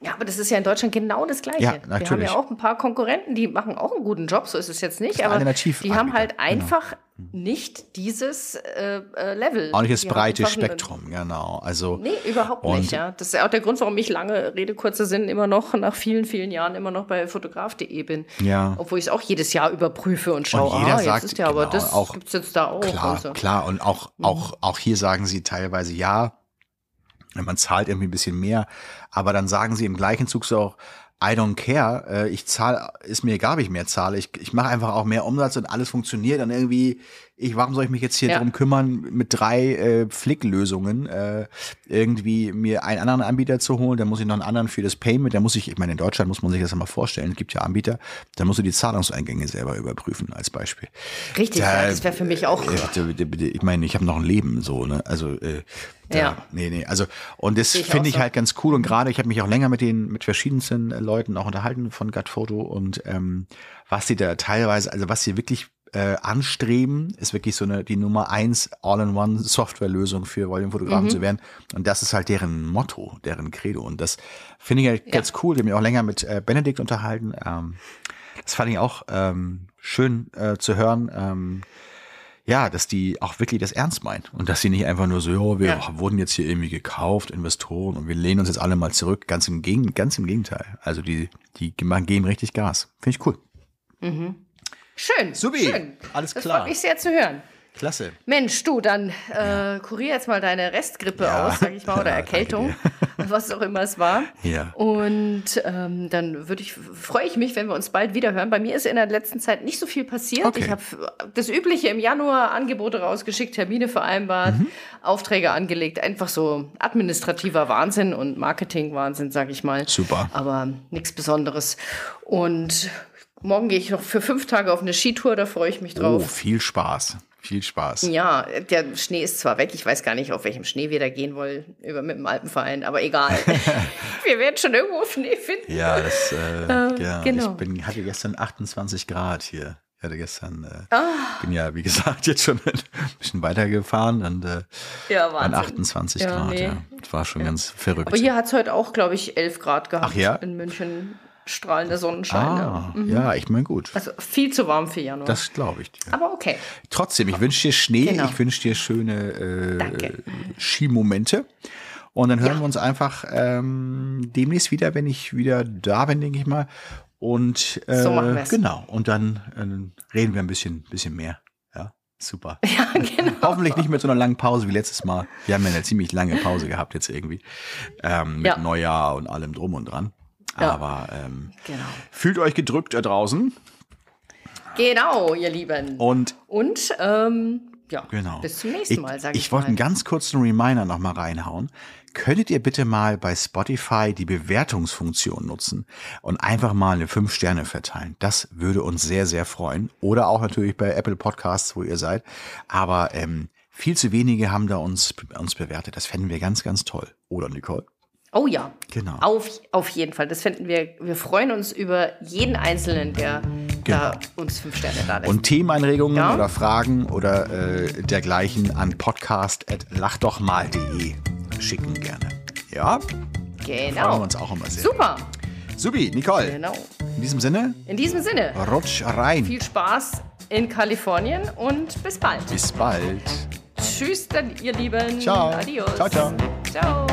Ja. Aber das ist ja in Deutschland genau das Gleiche. Ja, Wir haben natürlich. ja auch ein paar Konkurrenten, die machen auch einen guten Job, so ist es jetzt nicht, aber Alternativ- die haben halt genau. einfach nicht dieses äh, äh, Level. Auch nicht das Die breite Spektrum, genau. Also Nee, überhaupt nicht, ja. Das ist ja auch der Grund, warum ich lange Rede, kurzer Sinn immer noch nach vielen, vielen Jahren immer noch bei fotograf.de bin. Ja. Obwohl ich es auch jedes Jahr überprüfe und schaue, Und jeder ah, sagt, jetzt ist ja, aber genau, das auch- gibt's jetzt da auch. Klar, und so. klar. Und auch, Mhm. auch, auch hier sagen sie teilweise ja, man zahlt irgendwie ein bisschen mehr, aber dann sagen sie im gleichen Zug so auch, I don't care, äh, ich zahle, ist mir egal, wie ich mehr zahle, ich, ich mache einfach auch mehr Umsatz und alles funktioniert und irgendwie, ich, warum soll ich mich jetzt hier Ja. drum kümmern, mit drei äh, Flicklösungen äh, irgendwie mir einen anderen Anbieter zu holen, dann muss ich noch einen anderen für das Payment, dann muss ich, ich meine, in Deutschland muss man sich das mal vorstellen, es gibt ja Anbieter, da musst du die Zahlungseingänge selber überprüfen, als Beispiel. Richtig, Da- ja, das wäre für mich auch. Äh, Ich meine, ich habe noch ein Leben so, ne? Also äh, da, Ja. nee, nee, also und das finde ich so. halt ganz cool und gerade ich habe mich auch länger mit den mit verschiedensten äh, Leuten auch unterhalten von Gut Photo und ähm, was sie da teilweise, also was sie wirklich äh, anstreben, ist wirklich so eine die Nummer eins All-in-One Softwarelösung für Volumefotografen Mhm. zu werden und das ist halt deren Motto, deren Credo und das finde ich halt ganz cool. Ich habe mich auch länger mit äh, Benedikt unterhalten. Ähm, das fand ich auch ähm, schön äh, zu hören. Ähm, ja, dass die auch wirklich das ernst meinen und dass sie nicht einfach nur so, ja, wir Ja. wurden jetzt hier irgendwie gekauft, Investoren und wir lehnen uns jetzt alle mal zurück. Ganz im, Gegen ganz im Gegenteil. Also die, die geben richtig Gas. Finde ich cool. Schön. Subi, schön. alles Das klar. freut mich sehr zu hören. Klasse. Mensch, du, dann äh, kurier jetzt mal deine Restgrippe Ja. aus, sag ich mal, oder Ja, Erkältung, was auch immer es war. Ja. Und ähm, dann würde ich, freue ich mich, wenn wir uns bald wieder hören. Bei mir ist in der letzten Zeit nicht so viel passiert. Okay. Ich habe das Übliche im Januar Angebote rausgeschickt, Termine vereinbart, Mhm. Aufträge angelegt. Einfach so administrativer Wahnsinn und Marketing-Wahnsinn, sag ich mal. Super. Aber nichts Besonderes. Und morgen gehe ich noch für fünf Tage auf eine Skitour, da freue ich mich Oh, drauf. viel Spaß. Viel Spaß. Ja, der Schnee ist zwar weg, ich weiß gar nicht, auf welchem Schnee wir da gehen wollen, über mit dem Alpenverein, aber egal. wir werden schon irgendwo Schnee finden. Ja, das, äh, ja, genau. ich bin, hatte gestern 28 Grad hier. Ich hatte gestern, äh, Ah. bin ja, wie gesagt, jetzt schon ein bisschen weitergefahren und äh, Ja, waren Wahnsinn. 28 Ja, Grad, nee. ja. Das war schon ganz verrückt. Aber hier hat es heute auch, glaube ich, 11 Grad gehabt Ach ja? in München. Strahlender Sonnenschein. ah, ja. ja, ich meine gut. Also viel zu warm für Januar. Das glaube ich dir. aber okay. Trotzdem, ich wünsche dir Schnee, Genau. ich wünsche dir schöne äh. Skimomente. Und dann hören wir uns einfach ähm, demnächst wieder, wenn ich wieder da bin, denke ich mal. Und äh, So machen wir's. genau. Und dann äh, reden wir ein bisschen, bisschen mehr. Ja, super. Ja, genau. Hoffentlich nicht mit so einer langen Pause wie letztes Mal. Wir haben ja eine ziemlich lange Pause gehabt jetzt irgendwie. Ähm, mit Ja. Neujahr und allem drum und dran. Ja. Aber ähm, Genau. fühlt euch gedrückt da draußen. Genau, ihr Lieben. Und Und ähm, ja, Genau. bis zum nächsten ich, Mal, sage ich, ich wollte mal. einen ganz kurzen Reminder noch mal reinhauen. Könntet ihr bitte mal bei Spotify die Bewertungsfunktion nutzen und einfach mal eine 5 Sterne verteilen? Das würde uns sehr, sehr freuen. Oder auch natürlich bei Apple Podcasts, wo ihr seid. Aber ähm, viel zu wenige haben da uns, uns bewertet. Das fänden wir ganz, ganz toll. Oder Nicole? Oh ja. Genau. Auf, auf jeden Fall. Das finden wir. Wir freuen uns über jeden Einzelnen, der da uns fünf Sterne da lässt. Genau. Und Themenanregungen Ja. oder Fragen oder äh, dergleichen an podcast.lachdochmal.de schicken gerne. Ja, freuen wir Genau. uns auch immer sehr. Super. Subi, Nicole, Genau. in diesem Sinne, In diesem Sinne, rutsch rein. viel Spaß in Kalifornien und bis bald. Bis bald. Tschüss, dann, ihr Lieben. Ciao. Adios. Ciao, ciao. Ciao.